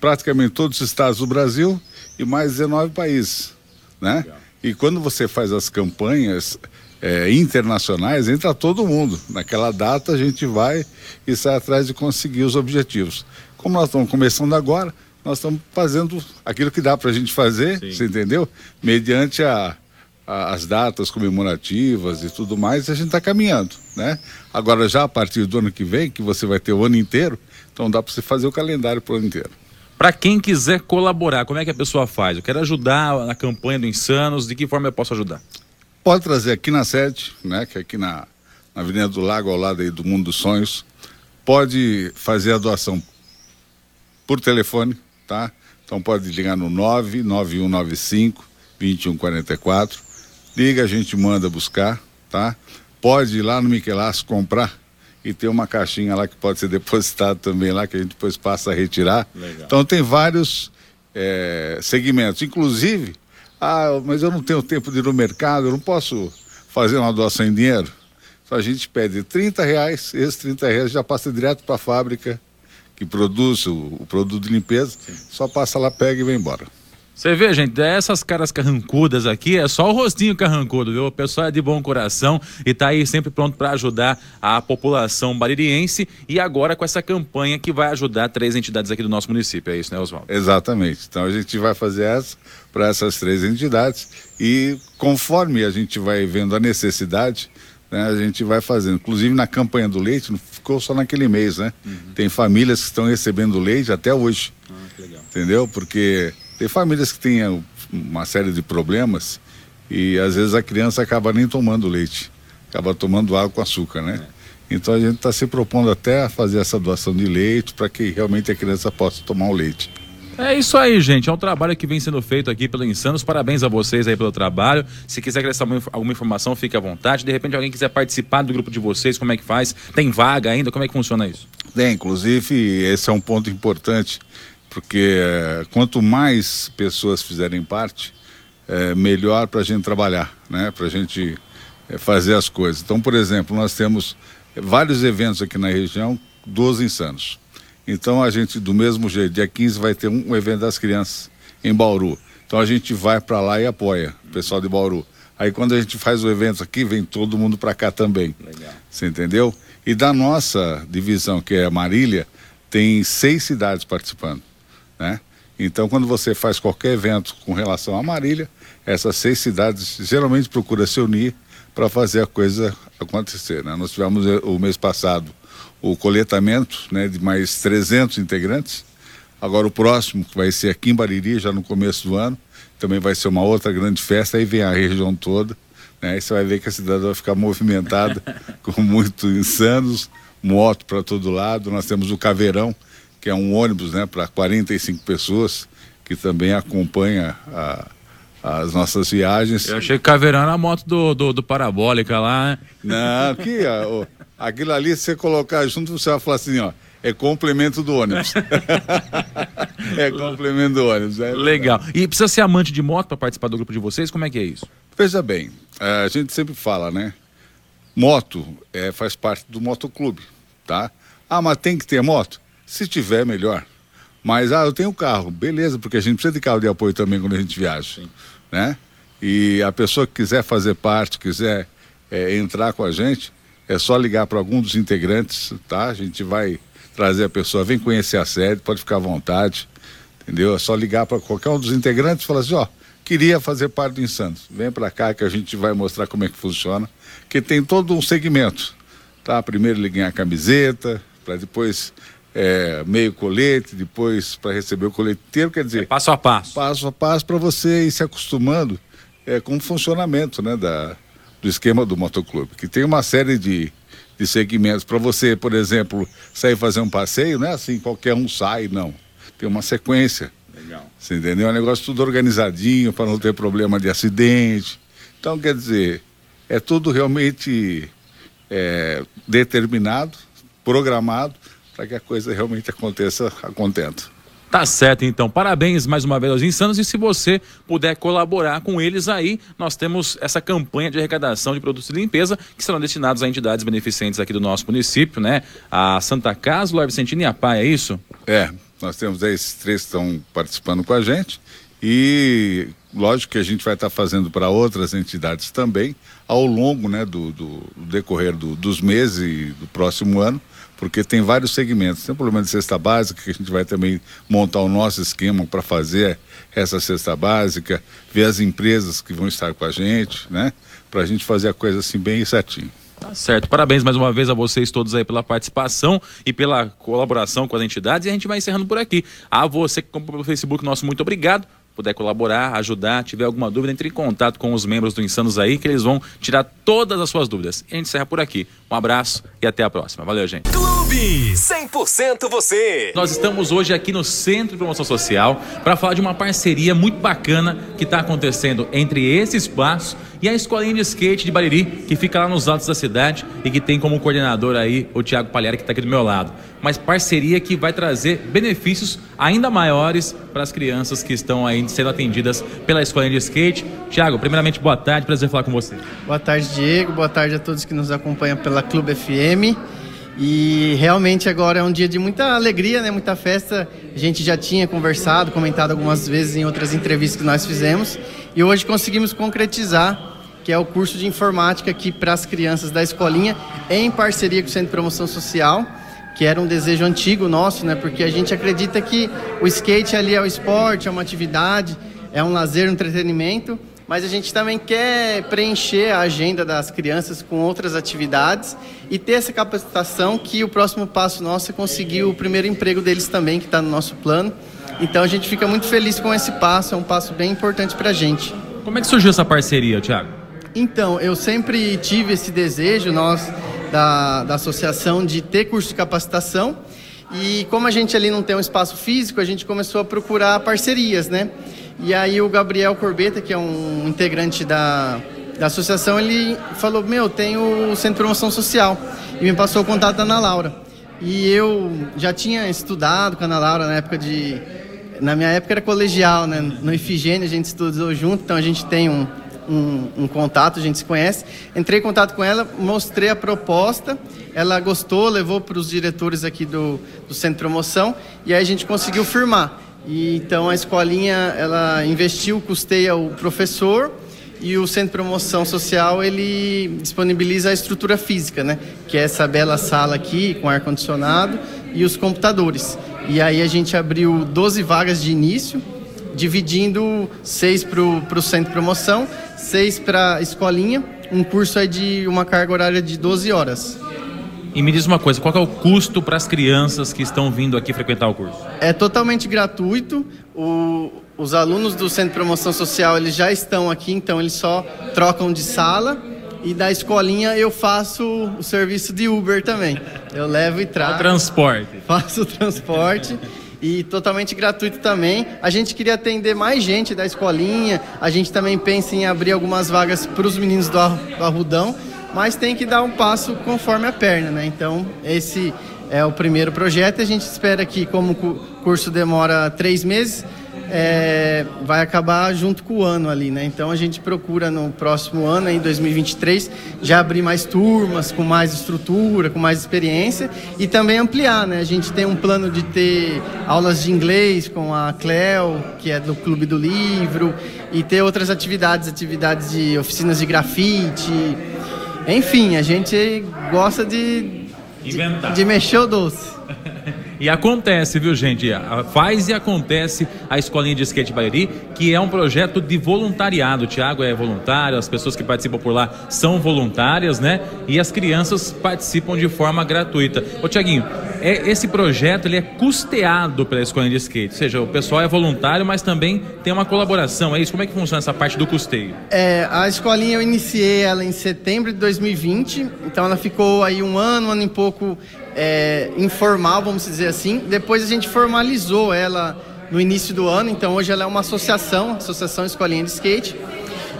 praticamente todos os estados do Brasil e mais 19 países, né? Legal. E quando você faz as campanhas, é, internacionais, entra todo mundo. Naquela data a gente vai e sai atrás de conseguir os objetivos. Como nós estamos começando agora, nós estamos fazendo aquilo que dá para a gente fazer, Sim. você entendeu? Mediante a, a, as datas comemorativas e tudo mais, a gente está caminhando, né? Agora já a partir do ano que vem, que você vai ter o ano inteiro, então dá para você fazer o calendário para o ano inteiro. Para quem quiser colaborar, como é que a pessoa faz? Eu quero ajudar na campanha do Insanos, de que forma eu posso ajudar? Pode trazer aqui na sede, né, que é aqui na, na Avenida do Lago, ao lado aí do Mundo dos Sonhos. Pode fazer a doação por telefone, tá? Então pode ligar no 99195 2144. Liga, a gente manda buscar, tá? Pode ir lá no Miquelas comprar e ter uma caixinha lá que pode ser (laughs) depositado também lá, que a gente depois passa a retirar. Legal. Então tem vários é, segmentos. Inclusive, ah, mas eu não tenho tempo de ir no mercado, eu não posso fazer uma doação em dinheiro. Então a gente pede 30 reais, esses 30 reais já passa direto para a fábrica que produz o, o produto de limpeza, Sim. só passa lá, pega e vai embora. Você vê, gente, dessas caras carrancudas aqui, é só o rostinho carrancudo, viu? O pessoal é de bom coração e tá aí sempre pronto para ajudar a população baririense e agora com essa campanha que vai ajudar três entidades aqui do nosso município. É isso, né, Oswaldo? Exatamente. Então a gente vai fazer essa para essas três entidades e conforme a gente vai vendo a necessidade, né, a gente vai fazendo. Inclusive na campanha do leite, não ficou só naquele mês, né? Uhum. Tem famílias que estão recebendo leite até hoje. Ah, Entendeu? Porque tem famílias que têm uma série de problemas e às vezes a criança acaba nem tomando leite, acaba tomando água com açúcar, né? É. Então a gente está se propondo até a fazer essa doação de leite para que realmente a criança possa tomar o leite. É isso aí, gente. É um trabalho que vem sendo feito aqui pelo Insanos. Parabéns a vocês aí pelo trabalho. Se quiser acrescentar alguma informação, fique à vontade. De repente, alguém quiser participar do grupo de vocês, como é que faz? Tem vaga ainda? Como é que funciona isso? Tem, inclusive, esse é um ponto importante porque é, quanto mais pessoas fizerem parte, é melhor para a gente trabalhar, né? para a gente é, fazer as coisas. Então, por exemplo, nós temos vários eventos aqui na região dos insanos. Então, a gente, do mesmo jeito, dia 15 vai ter um, um evento das crianças em Bauru. Então, a gente vai para lá e apoia o pessoal de Bauru. Aí, quando a gente faz o evento aqui, vem todo mundo para cá também. Legal. Você entendeu? E da nossa divisão, que é a Marília, tem seis cidades participando né? Então, quando você faz qualquer evento com relação à Marília, essas seis cidades geralmente procuram se unir para fazer a coisa acontecer. Né? Nós tivemos eh, o mês passado o coletamento né, de mais 300 integrantes. Agora o próximo, que vai ser aqui em Bariri, já no começo do ano, também vai ser uma outra grande festa, aí vem a região toda. Né? Aí você vai ver que a cidade vai ficar movimentada, (laughs) com muitos insanos, moto para todo lado. Nós temos o Caveirão, que é um ônibus né, para 45 pessoas, que também acompanha a, as nossas viagens. Eu achei que Caveirão era a moto do, do, do Parabólica lá, né? Não, aqui, ó, aquilo ali, se você colocar junto, você vai falar assim, ó, é complemento do ônibus. (laughs) é complemento do ônibus. É Legal. E precisa ser amante de moto para participar do grupo de vocês? Como é que é isso? Veja bem, é, a gente sempre fala, né? Moto é, faz parte do motoclube, tá? Ah, mas tem que ter moto? Se tiver, melhor. Mas, ah, eu tenho carro. Beleza, porque a gente precisa de carro de apoio também quando a gente viaja. Sim. Né? E a pessoa que quiser fazer parte, quiser é, entrar com a gente, é só ligar para algum dos integrantes, tá? A gente vai trazer a pessoa, vem conhecer a sede, pode ficar à vontade, entendeu? É só ligar para qualquer um dos integrantes e falar assim, ó, queria fazer parte do Insanos. Vem para cá que a gente vai mostrar como é que funciona, que tem todo um segmento, tá? Primeiro ganha a camiseta, para depois é, meio colete, depois para receber o colete inteiro, quer dizer. É passo a passo. Passo a passo para você ir se acostumando é, com o funcionamento né, da, do esquema do motoclube, que tem uma série de, de segmentos. Para você, por exemplo, sair fazer um passeio, não é assim, qualquer um sai, não. Tem uma sequência. Legal. Você entendeu? É um negócio tudo organizadinho para não ter problema de acidente. Então, quer dizer, é tudo realmente é, determinado, programado para que a coisa realmente aconteça a contento. Tá certo, então. Parabéns mais uma vez aos Insanos e se você puder colaborar com eles aí, nós temos essa campanha de arrecadação de produtos de limpeza que serão destinados a entidades beneficentes aqui do nosso município, né? A Santa Casa, o Lar Vicentino e a PAI, é isso? É, nós temos esses três que estão participando com a gente e lógico que a gente vai estar fazendo para outras entidades também ao longo né, do, do decorrer do, dos meses e do próximo ano porque tem vários segmentos. Tem o problema de cesta básica, que a gente vai também montar o nosso esquema para fazer essa cesta básica, ver as empresas que vão estar com a gente, né? Para a gente fazer a coisa assim bem certinho. Tá certo. Parabéns mais uma vez a vocês todos aí pela participação e pela colaboração com as entidades. E a gente vai encerrando por aqui. A você que comprou pelo Facebook, nosso muito obrigado puder colaborar, ajudar, tiver alguma dúvida, entre em contato com os membros do Insanos aí, que eles vão tirar todas as suas dúvidas. E a gente encerra por aqui. Um abraço e até a próxima. Valeu, gente. Clube 100% você. Nós estamos hoje aqui no Centro de Promoção Social para falar de uma parceria muito bacana que está acontecendo entre esse espaço e a escolinha de skate de Bariri, que fica lá nos altos da cidade e que tem como coordenador aí o Tiago Palhari, que está aqui do meu lado. Mas parceria que vai trazer benefícios ainda maiores para as crianças que estão aí sendo atendidas pela escolinha de skate. Tiago, primeiramente, boa tarde, prazer falar com você. Boa tarde, Diego. Boa tarde a todos que nos acompanham pela Clube FM. E realmente agora é um dia de muita alegria, né? Muita festa. A gente já tinha conversado, comentado algumas vezes em outras entrevistas que nós fizemos. E hoje conseguimos concretizar, que é o curso de informática aqui para as crianças da escolinha, em parceria com o Centro de Promoção Social, que era um desejo antigo nosso, né? Porque a gente acredita que o skate ali é o esporte, é uma atividade, é um lazer, um entretenimento mas a gente também quer preencher a agenda das crianças com outras atividades e ter essa capacitação que o próximo passo nosso é conseguir o primeiro emprego deles também, que está no nosso plano. Então a gente fica muito feliz com esse passo, é um passo bem importante para a gente. Como é que surgiu essa parceria, Tiago? Então, eu sempre tive esse desejo, nós da, da associação, de ter curso de capacitação. E como a gente ali não tem um espaço físico, a gente começou a procurar parcerias, né? E aí o Gabriel Corbeta, que é um integrante da, da associação, ele falou, meu, tem o Centro de Promoção Social. E me passou o contato da Ana Laura. E eu já tinha estudado com a Ana Laura na época de... Na minha época era colegial, né? No Ifigênio a gente estudou junto, então a gente tem um, um, um, contato, a gente se conhece. Entrei em contato com ela, mostrei a proposta, ela gostou, levou para os diretores aqui do, do Centro de Promoção e aí a gente conseguiu firmar. E, então a escolinha ela investiu, custeia o professor e o Centro de Promoção Social ele disponibiliza a estrutura física, né? Que é essa bela sala aqui com ar condicionado e os computadores. E aí a gente abriu 12 vagas de início, dividindo seis para o Centro de Promoção, seis para a escolinha, um curso aí de uma carga horária de 12 horas. E me diz uma coisa, qual é o custo para as crianças que estão vindo aqui frequentar o curso? É totalmente gratuito. O, os alunos do Centro de Promoção Social eles já estão aqui, então eles só trocam de sala. E da escolinha eu faço o serviço de Uber também. Eu levo e trago. O transporte. Faço o transporte (laughs) e totalmente gratuito também. A gente queria atender mais gente da escolinha. A gente também pensa em abrir algumas vagas para os meninos do Arrudão mas tem que dar um passo conforme a perna, né? Então, esse é o primeiro projeto. A gente espera que, como o curso demora três meses, é, vai acabar junto com o ano ali, né? Então a gente procura no próximo ano, em 2023, já abrir mais turmas, com mais estrutura, com mais experiência e também ampliar, né? A gente tem um plano de ter aulas de inglês com a Cleo, que é do Clube do Livro, e ter outras atividades, atividades de oficinas de grafite, enfim, a gente gosta de, de, de mexer o doce. E acontece, viu, gente? Faz e acontece a Escolinha de Skate Bairi, que é um projeto de voluntariado. O Tiago é voluntário, as pessoas que participam por lá são voluntárias, né? E as crianças participam de forma gratuita. Ô, Tiaguinho, é, esse projeto ele é custeado pela Escolinha de Skate, ou seja, o pessoal é voluntário, mas também tem uma colaboração. É isso? Como é que funciona essa parte do custeio? É, a escolinha eu iniciei ela em setembro de 2020, então ela ficou aí um ano, um ano e pouco é, informal, vamos dizer assim. Depois a gente formalizou ela no início do ano, então hoje ela é uma associação, Associação Escolinha de Skate,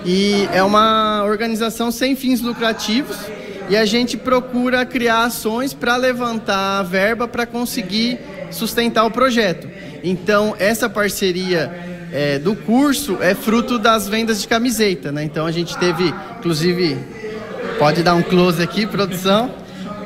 e é uma organização sem fins lucrativos. E a gente procura criar ações para levantar verba para conseguir sustentar o projeto. Então, essa parceria é, do curso é fruto das vendas de camiseta, né? Então, a gente teve, inclusive, pode dar um close aqui, produção.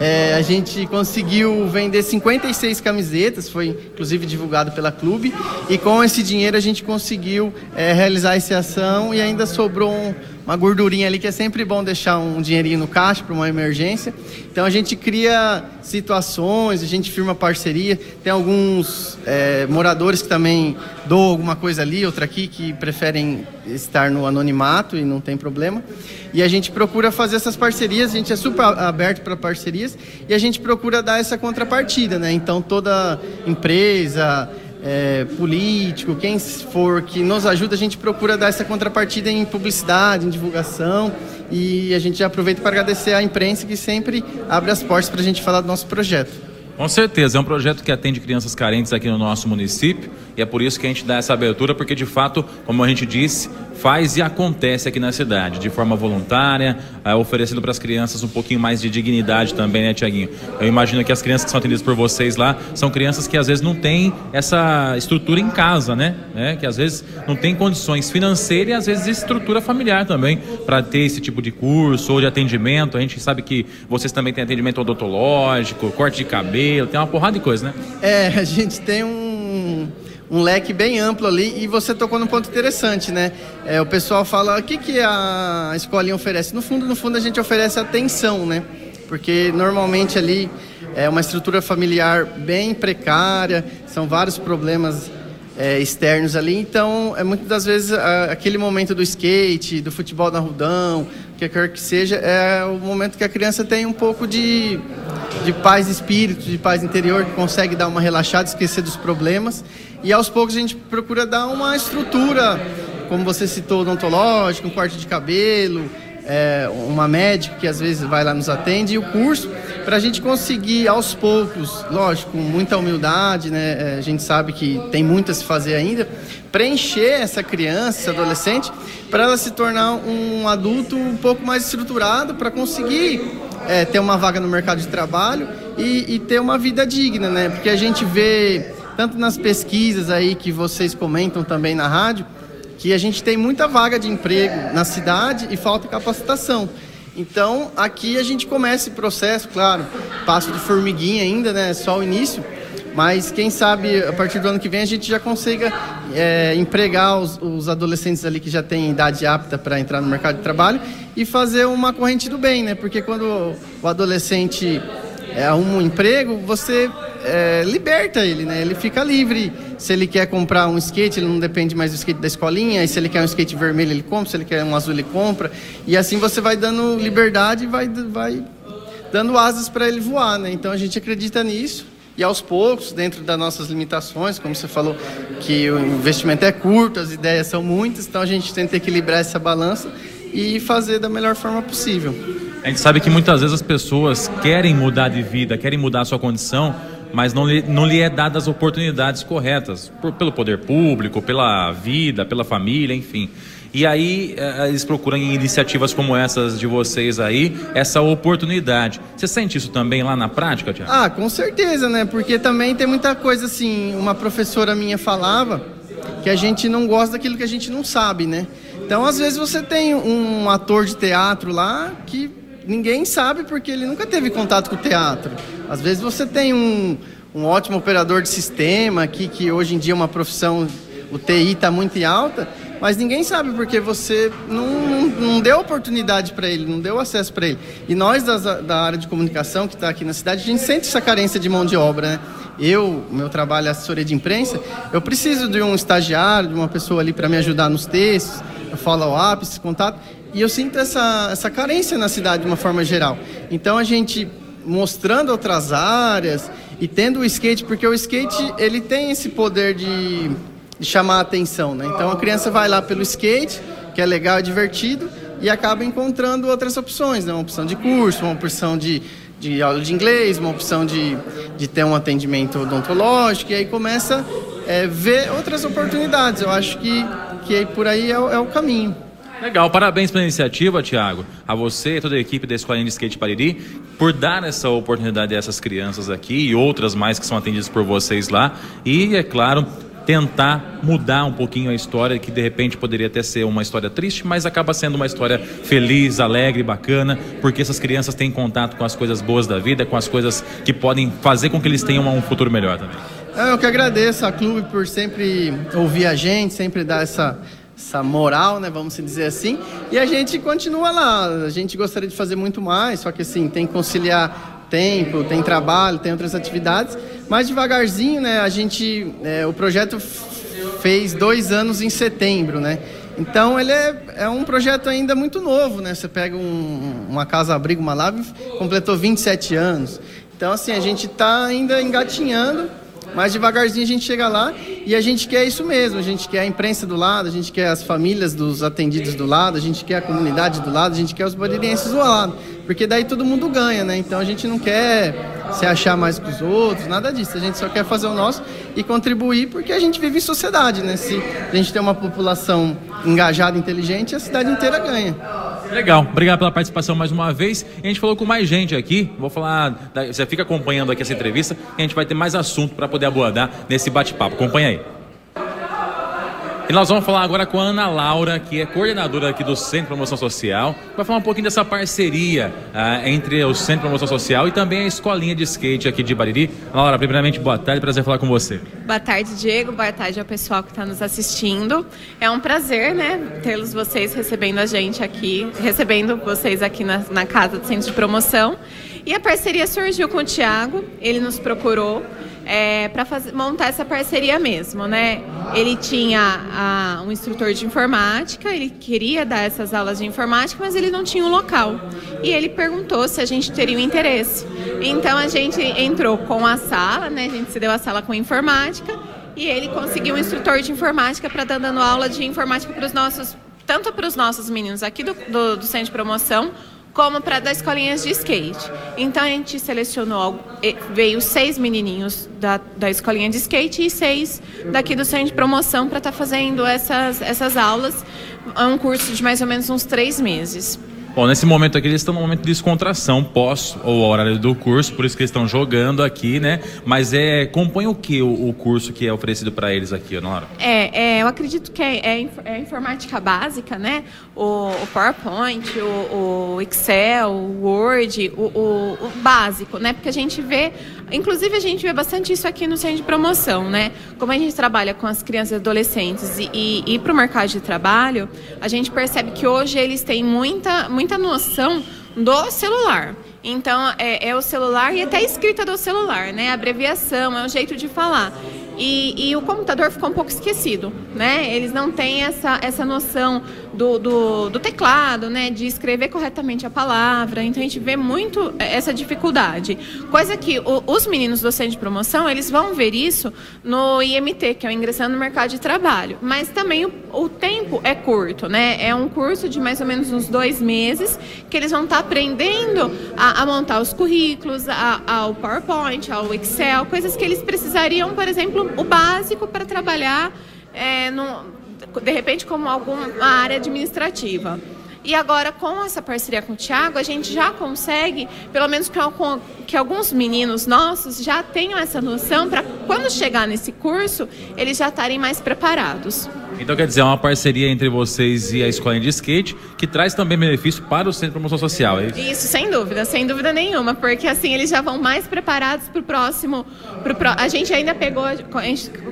É, a gente conseguiu vender 56 camisetas, foi inclusive divulgado pela clube, e com esse dinheiro a gente conseguiu é, realizar essa ação e ainda sobrou um, uma gordurinha ali que é sempre bom deixar um dinheirinho no caixa para uma emergência. Então a gente cria situações, a gente firma parceria. Tem alguns é, moradores que também dão alguma coisa ali, outra aqui, que preferem estar no anonimato e não tem problema. E a gente procura fazer essas parcerias, a gente é super aberto para parcerias e a gente procura dar essa contrapartida, né? Então toda empresa, é, político, quem for que nos ajuda, a gente procura dar essa contrapartida em publicidade, em divulgação. E a gente aproveita para agradecer à imprensa que sempre abre as portas para a gente falar do nosso projeto. Com certeza, é um projeto que atende crianças carentes aqui no nosso município e é por isso que a gente dá essa abertura, porque de fato, como a gente disse, faz e acontece aqui na cidade, de forma voluntária, é, oferecendo para as crianças um pouquinho mais de dignidade também, né, Tiaguinho? Eu imagino que as crianças que são atendidas por vocês lá são crianças que às vezes não têm essa estrutura em casa, né? É, que às vezes não tem condições financeiras e às vezes estrutura familiar também para ter esse tipo de curso ou de atendimento. A gente sabe que vocês também têm atendimento odontológico, corte de cabelo cabelo, tem uma porrada de coisa, né? É, (laughs) a gente tem um, um leque bem amplo ali e você tocou num ponto interessante, né? É, o pessoal fala, o que, que a escolinha oferece? No fundo, no fundo, a gente oferece atenção, né? Porque normalmente ali é uma estrutura familiar bem precária, são vários problemas é, externos ali. Então, é muitas das vezes a, aquele momento do skate, do futebol na rudão, que quer que seja, é o momento que a criança tem um pouco de, de paz de espírito, de paz interior, que consegue dar uma relaxada, esquecer dos problemas. E aos poucos a gente procura dar uma estrutura, como você citou, odontológica, um quarto de cabelo, é, uma médica que às vezes vai lá nos atende, e o curso, para a gente conseguir aos poucos, lógico, com muita humildade, né? É, a gente sabe que tem muito a se fazer ainda, preencher essa criança, esse adolescente, para ela se tornar um adulto um pouco mais estruturado, para conseguir é, ter uma vaga no mercado de trabalho e, e ter uma vida digna, né? Porque a gente vê, tanto nas pesquisas aí que vocês comentam também na rádio, que a gente tem muita vaga de emprego na cidade e falta capacitação. Então, aqui a gente começa esse processo, claro, passo de formiguinha ainda, né? Só o início. Mas quem sabe a partir do ano que vem a gente já consiga é, empregar os, os, adolescentes ali que já têm idade apta para entrar no mercado de trabalho e fazer uma corrente do bem, né? Porque quando o adolescente é, arruma um emprego, você é, liberta ele, né? Ele fica livre. Se ele quer comprar um skate, ele não depende mais do skate da escolinha. E se ele quer um skate vermelho, ele compra. Se ele quer um azul, ele compra. E assim você vai dando liberdade e vai, vai dando asas para ele voar, né? Então a gente acredita nisso. E aos poucos, dentro das nossas limitações, como você falou, que o investimento é curto, as ideias são muitas, então a gente tenta equilibrar essa balança e fazer da melhor forma possível. A gente sabe que muitas vezes as pessoas querem mudar de vida, querem mudar a sua condição, mas não lhe, não lhe é dadas as oportunidades corretas, por, pelo poder público, pela vida, pela família, enfim. E aí eh, eles procuram em iniciativas como essas de vocês aí, essa oportunidade. Você sente isso também lá na prática, Tiago? Ah, com certeza, né? Porque também tem muita coisa assim, uma professora minha falava que a gente não gosta daquilo que a gente não sabe, né? Então, às vezes você tem um ator de teatro lá que ninguém sabe porque ele nunca teve contato com o teatro. Às vezes você tem um, um ótimo operador de sistema aqui, que hoje em dia é uma profissão, o TI está muito em alta, mas ninguém sabe porque você não, não, não deu oportunidade para ele, não deu acesso para ele. E nós das, da área de comunicação que está aqui na cidade, a gente sente essa carência de mão de obra, né? Eu, meu trabalho é assessoria de imprensa, eu preciso de um estagiário, de uma pessoa ali para me ajudar nos textos, follow-up, esse contato. E eu sinto essa, essa carência na cidade de uma forma geral. Então a gente mostrando outras áreas e tendo o skate, porque o skate ele tem esse poder de, de chamar a atenção, né? Então a criança vai lá pelo skate, que é legal e divertido, e acaba encontrando outras opções, né? Uma opção de curso, uma opção de, de aula de inglês, uma opção de, de ter um atendimento odontológico, e aí começa a é, ver outras oportunidades. Eu acho que, que por aí é, é o caminho. Legal, parabéns pela iniciativa, Tiago. A você e toda a equipe da Escolinha de Skate Pariri por dar essa oportunidade a essas crianças aqui e outras mais que são atendidas por vocês lá. E, é claro, tentar mudar um pouquinho a história, que de repente poderia até ser uma história triste, mas acaba sendo uma história feliz, alegre, bacana, porque essas crianças têm contato com as coisas boas da vida, com as coisas que podem fazer com que eles tenham um futuro melhor também. É, eu que agradeço a clube por sempre ouvir a gente, sempre dar essa essa moral, né, vamos dizer assim, e a gente continua lá. A gente gostaria de fazer muito mais, só que assim, tem que conciliar tempo, tem trabalho, tem outras atividades, mas devagarzinho, né, a gente, é, o projeto fez dois anos em setembro, né, então ele é, é um projeto ainda muito novo, né, você pega um, uma casa-abrigo, uma lave, completou 27 anos, então assim, a gente está ainda engatinhando, mas devagarzinho a gente chega lá e a gente quer isso mesmo. A gente quer a imprensa do lado, a gente quer as famílias dos atendidos do lado, a gente quer a comunidade do lado, a gente quer os baririenses do lado. Porque daí todo mundo ganha, né? Então a gente não quer se achar mais que os outros, nada disso. A gente só quer fazer o nosso e contribuir porque a gente vive em sociedade, né? Se a gente tem uma população engajada, inteligente, a cidade inteira ganha. Legal, obrigado pela participação mais uma vez. A gente falou com mais gente aqui. Vou falar, você fica acompanhando aqui essa entrevista a gente vai ter mais assunto para poder abordar nesse bate-papo. Acompanha aí. E nós vamos falar agora com a Ana Laura, que é coordenadora aqui do Centro de Promoção Social, para falar um pouquinho dessa parceria uh, entre o Centro de Promoção Social e também a escolinha de skate aqui de Bariri. Ana Laura, primeiramente, boa tarde, prazer falar com você. Boa tarde, Diego, boa tarde ao pessoal que está nos assistindo. É um prazer, né, tê-los vocês recebendo a gente aqui, recebendo vocês aqui na, na casa do Centro de Promoção. E a parceria surgiu com o Tiago, ele nos procurou é, para montar essa parceria mesmo, né? Ele tinha a, um instrutor de informática, ele queria dar essas aulas de informática, mas ele não tinha um local. E ele perguntou se a gente teria um interesse. Então a gente entrou com a sala, né? A gente se deu a sala com informática e ele conseguiu um instrutor de informática para estar dando aula de informática para os nossos tanto para os nossos meninos aqui do, do, do centro de promoção, como para das escolinhas de skate. Então a gente selecionou, veio seis menininhos da, da escolinha de skate e seis daqui do centro de promoção para estar tá fazendo essas, essas aulas. É um curso de mais ou menos uns três meses. Bom, nesse momento aqui eles estão no momento de descontração, pós o horário do curso, por isso que eles estão jogando aqui, né? Mas é compõe o que o, o, curso que é oferecido para eles aqui, Nora? É, é, eu acredito que é, é, é informática básica, né? O, o PowerPoint, o, o, Excel, o Word, o, o básico, né? Porque a gente vê Inclusive, a gente vê bastante isso aqui no centro de promoção, né? Como a gente trabalha com as crianças e adolescentes e, e, e para o mercado de trabalho, a gente percebe que hoje eles têm muita, muita noção do celular. Então, é, é, o celular e até a escrita do celular, né? Abreviação, é um jeito de falar. E, e, o computador ficou um pouco esquecido, né? Eles não têm essa, essa noção do, do, do, teclado, né? De escrever corretamente a palavra. Então a gente vê muito essa dificuldade. Coisa que o, os meninos do centro de promoção, eles vão ver isso no IMT, que é o Ingressando no Mercado de Trabalho. Mas também o, o tempo é curto, né? É um curso de mais ou menos uns dois meses que eles vão estar aprendendo a, a montar os currículos, a, ao PowerPoint, ao Excel, coisas que eles precisariam, por exemplo, o básico para trabalhar é, no, de repente como alguma área administrativa. E agora, com essa parceria com o Tiago, a gente já consegue, pelo menos que, alguns meninos nossos já tenham essa noção para quando chegar nesse curso, eles já estarem mais preparados. Então quer dizer, é uma parceria entre vocês e a escola de skate que traz também benefício para o Centro de Promoção Social, é isso? Isso, sem dúvida, sem dúvida nenhuma, porque assim eles já vão mais preparados para o próximo. Pro, a gente ainda pegou,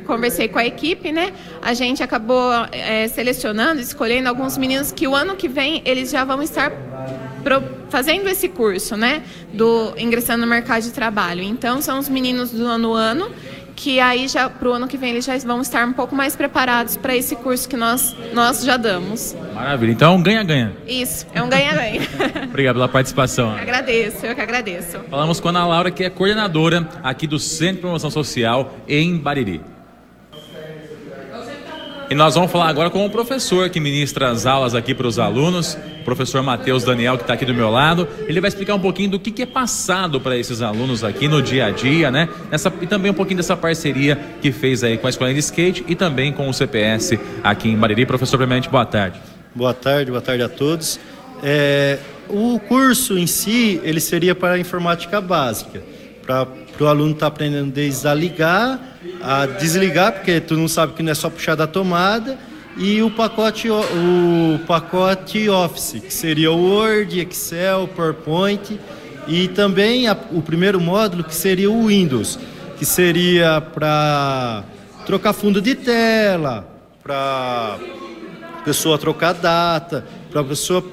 conversei com a equipe, né? A gente acabou é, selecionando, escolhendo alguns meninos que o ano que vem eles já vão estar pro, fazendo esse curso, né? Do ingressando no mercado de trabalho. Então são os meninos do ano ano que aí já para o ano que vem eles já vão estar um pouco mais preparados para esse curso que nós, nós já damos. Maravilha. Então, ganha-ganha. Isso, é um ganha-ganha. (laughs) Obrigado pela participação. Eu agradeço, eu que agradeço. Falamos com a Ana Laura, que é coordenadora aqui do Centro de Promoção Social em Bariri. E nós vamos falar agora com o professor que ministra as aulas aqui para os alunos, o professor Matheus Daniel, que está aqui do meu lado. Ele vai explicar um pouquinho do que, que é passado para esses alunos aqui no dia a dia, né? Nessa, e também um pouquinho dessa parceria que fez aí com a Escola de Skate e também com o CPS aqui em Bariri. Professor, primeiramente, boa tarde. Boa tarde, boa tarde a todos. É, o curso em si, ele seria para a informática básica, para o aluno estar tá aprendendo desde a ligar a desligar, porque tu não sabe que não é só puxar da tomada, e o pacote, o pacote Office, que seria o Word, Excel, PowerPoint, e também a, o primeiro módulo, que seria o Windows, que seria para trocar fundo de tela, para pessoa trocar data, para a pessoa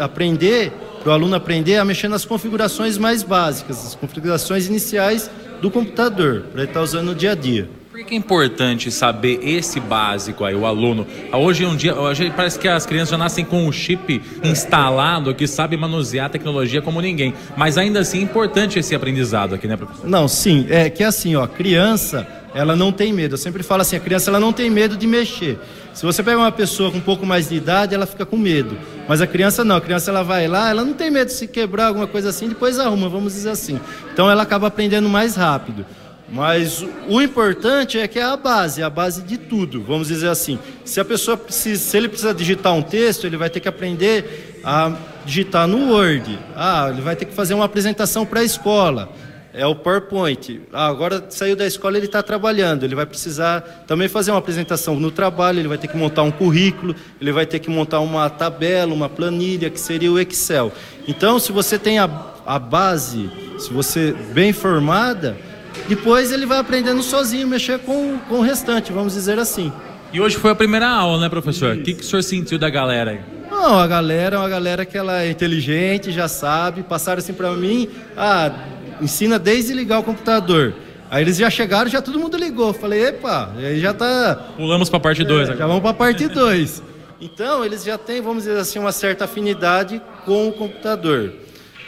aprender, para o aluno aprender a mexer nas configurações mais básicas, as configurações iniciais do computador, para ele estar tá usando no dia a dia. Por que é importante saber esse básico aí, o aluno? Hoje em um dia, hoje parece que as crianças já nascem com um chip instalado que sabe manusear a tecnologia como ninguém. Mas ainda assim é importante esse aprendizado aqui, né, professor? Não, sim. É que assim, ó, criança, ela não tem medo. Eu sempre falo assim, a criança ela não tem medo de mexer. Se você pega uma pessoa com um pouco mais de idade, ela fica com medo. Mas a criança não, a criança ela vai lá, ela não tem medo de se quebrar alguma coisa assim, depois arruma, vamos dizer assim. Então ela acaba aprendendo mais rápido. Mas o importante é que é a base, a base de tudo, vamos dizer assim. Se a pessoa precisa, se ele precisa digitar um texto, ele vai ter que aprender a digitar no Word. Ah, ele vai ter que fazer uma apresentação para a escola. É o PowerPoint. Ah, agora saiu da escola, ele está trabalhando. Ele vai precisar também fazer uma apresentação no trabalho. Ele vai ter que montar um currículo. Ele vai ter que montar uma tabela, uma planilha, que seria o Excel. Então, se você tem a, a base, se você bem formada, depois ele vai aprendendo sozinho, mexer com, com o restante, vamos dizer assim. E hoje foi a primeira aula, né, professor? O que, que o senhor sentiu da galera aí? Não, a galera é uma galera que ela é inteligente, já sabe. Passaram assim para mim, ah, ensina desde ligar o computador. Aí eles já chegaram, já todo mundo ligou. Falei, epa, aí já tá. Pulamos para a parte 2 é, Já vamos para a parte 2. Então, eles já têm, vamos dizer assim, uma certa afinidade com o computador.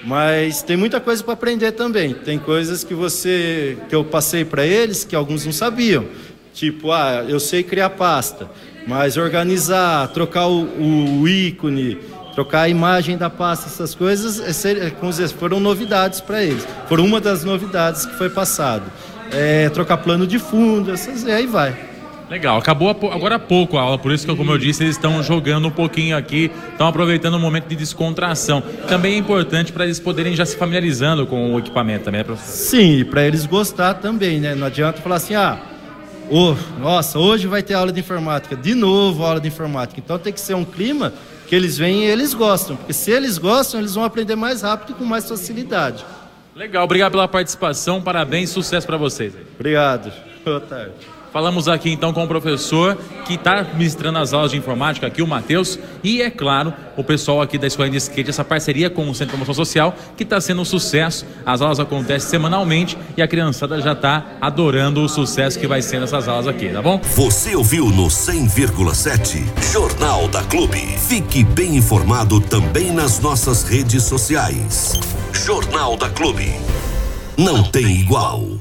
Mas tem muita coisa para aprender também. Tem coisas que você que eu passei para eles que alguns não sabiam. Tipo, ah, eu sei criar pasta, mas organizar, trocar o, o ícone, trocar a imagem da pasta, essas coisas, é, é foram novidades para eles. Foram uma das novidades que foi passado. É, trocar plano de fundo, essas, e aí vai. Legal, acabou agora há pouco a aula, por isso que, como eu disse, eles estão jogando um pouquinho aqui, estão aproveitando um momento de descontração. Também é importante para eles poderem já se familiarizando com o equipamento também, né, professor? Sim, para eles gostar também, né? Não adianta falar assim, ah, oh, nossa, hoje vai ter aula de informática, de novo aula de informática. Então tem que ser um clima que eles vêm e eles gostam, porque se eles gostam, eles vão aprender mais rápido e com mais facilidade. Legal, obrigado pela participação, parabéns, sucesso para vocês. Obrigado, boa tarde. Falamos aqui então com o professor que está ministrando as aulas de informática aqui, o Matheus, e é claro, o pessoal aqui da Escola de Skate, essa parceria com o Centro de Promoção Social, que está sendo um sucesso. As aulas acontecem semanalmente e a criançada já está adorando o sucesso que vai sendo essas aulas aqui, tá bom? Você ouviu no 100,7 Jornal da Clube. Fique bem informado também nas nossas redes sociais. Jornal da Clube. Não tem igual.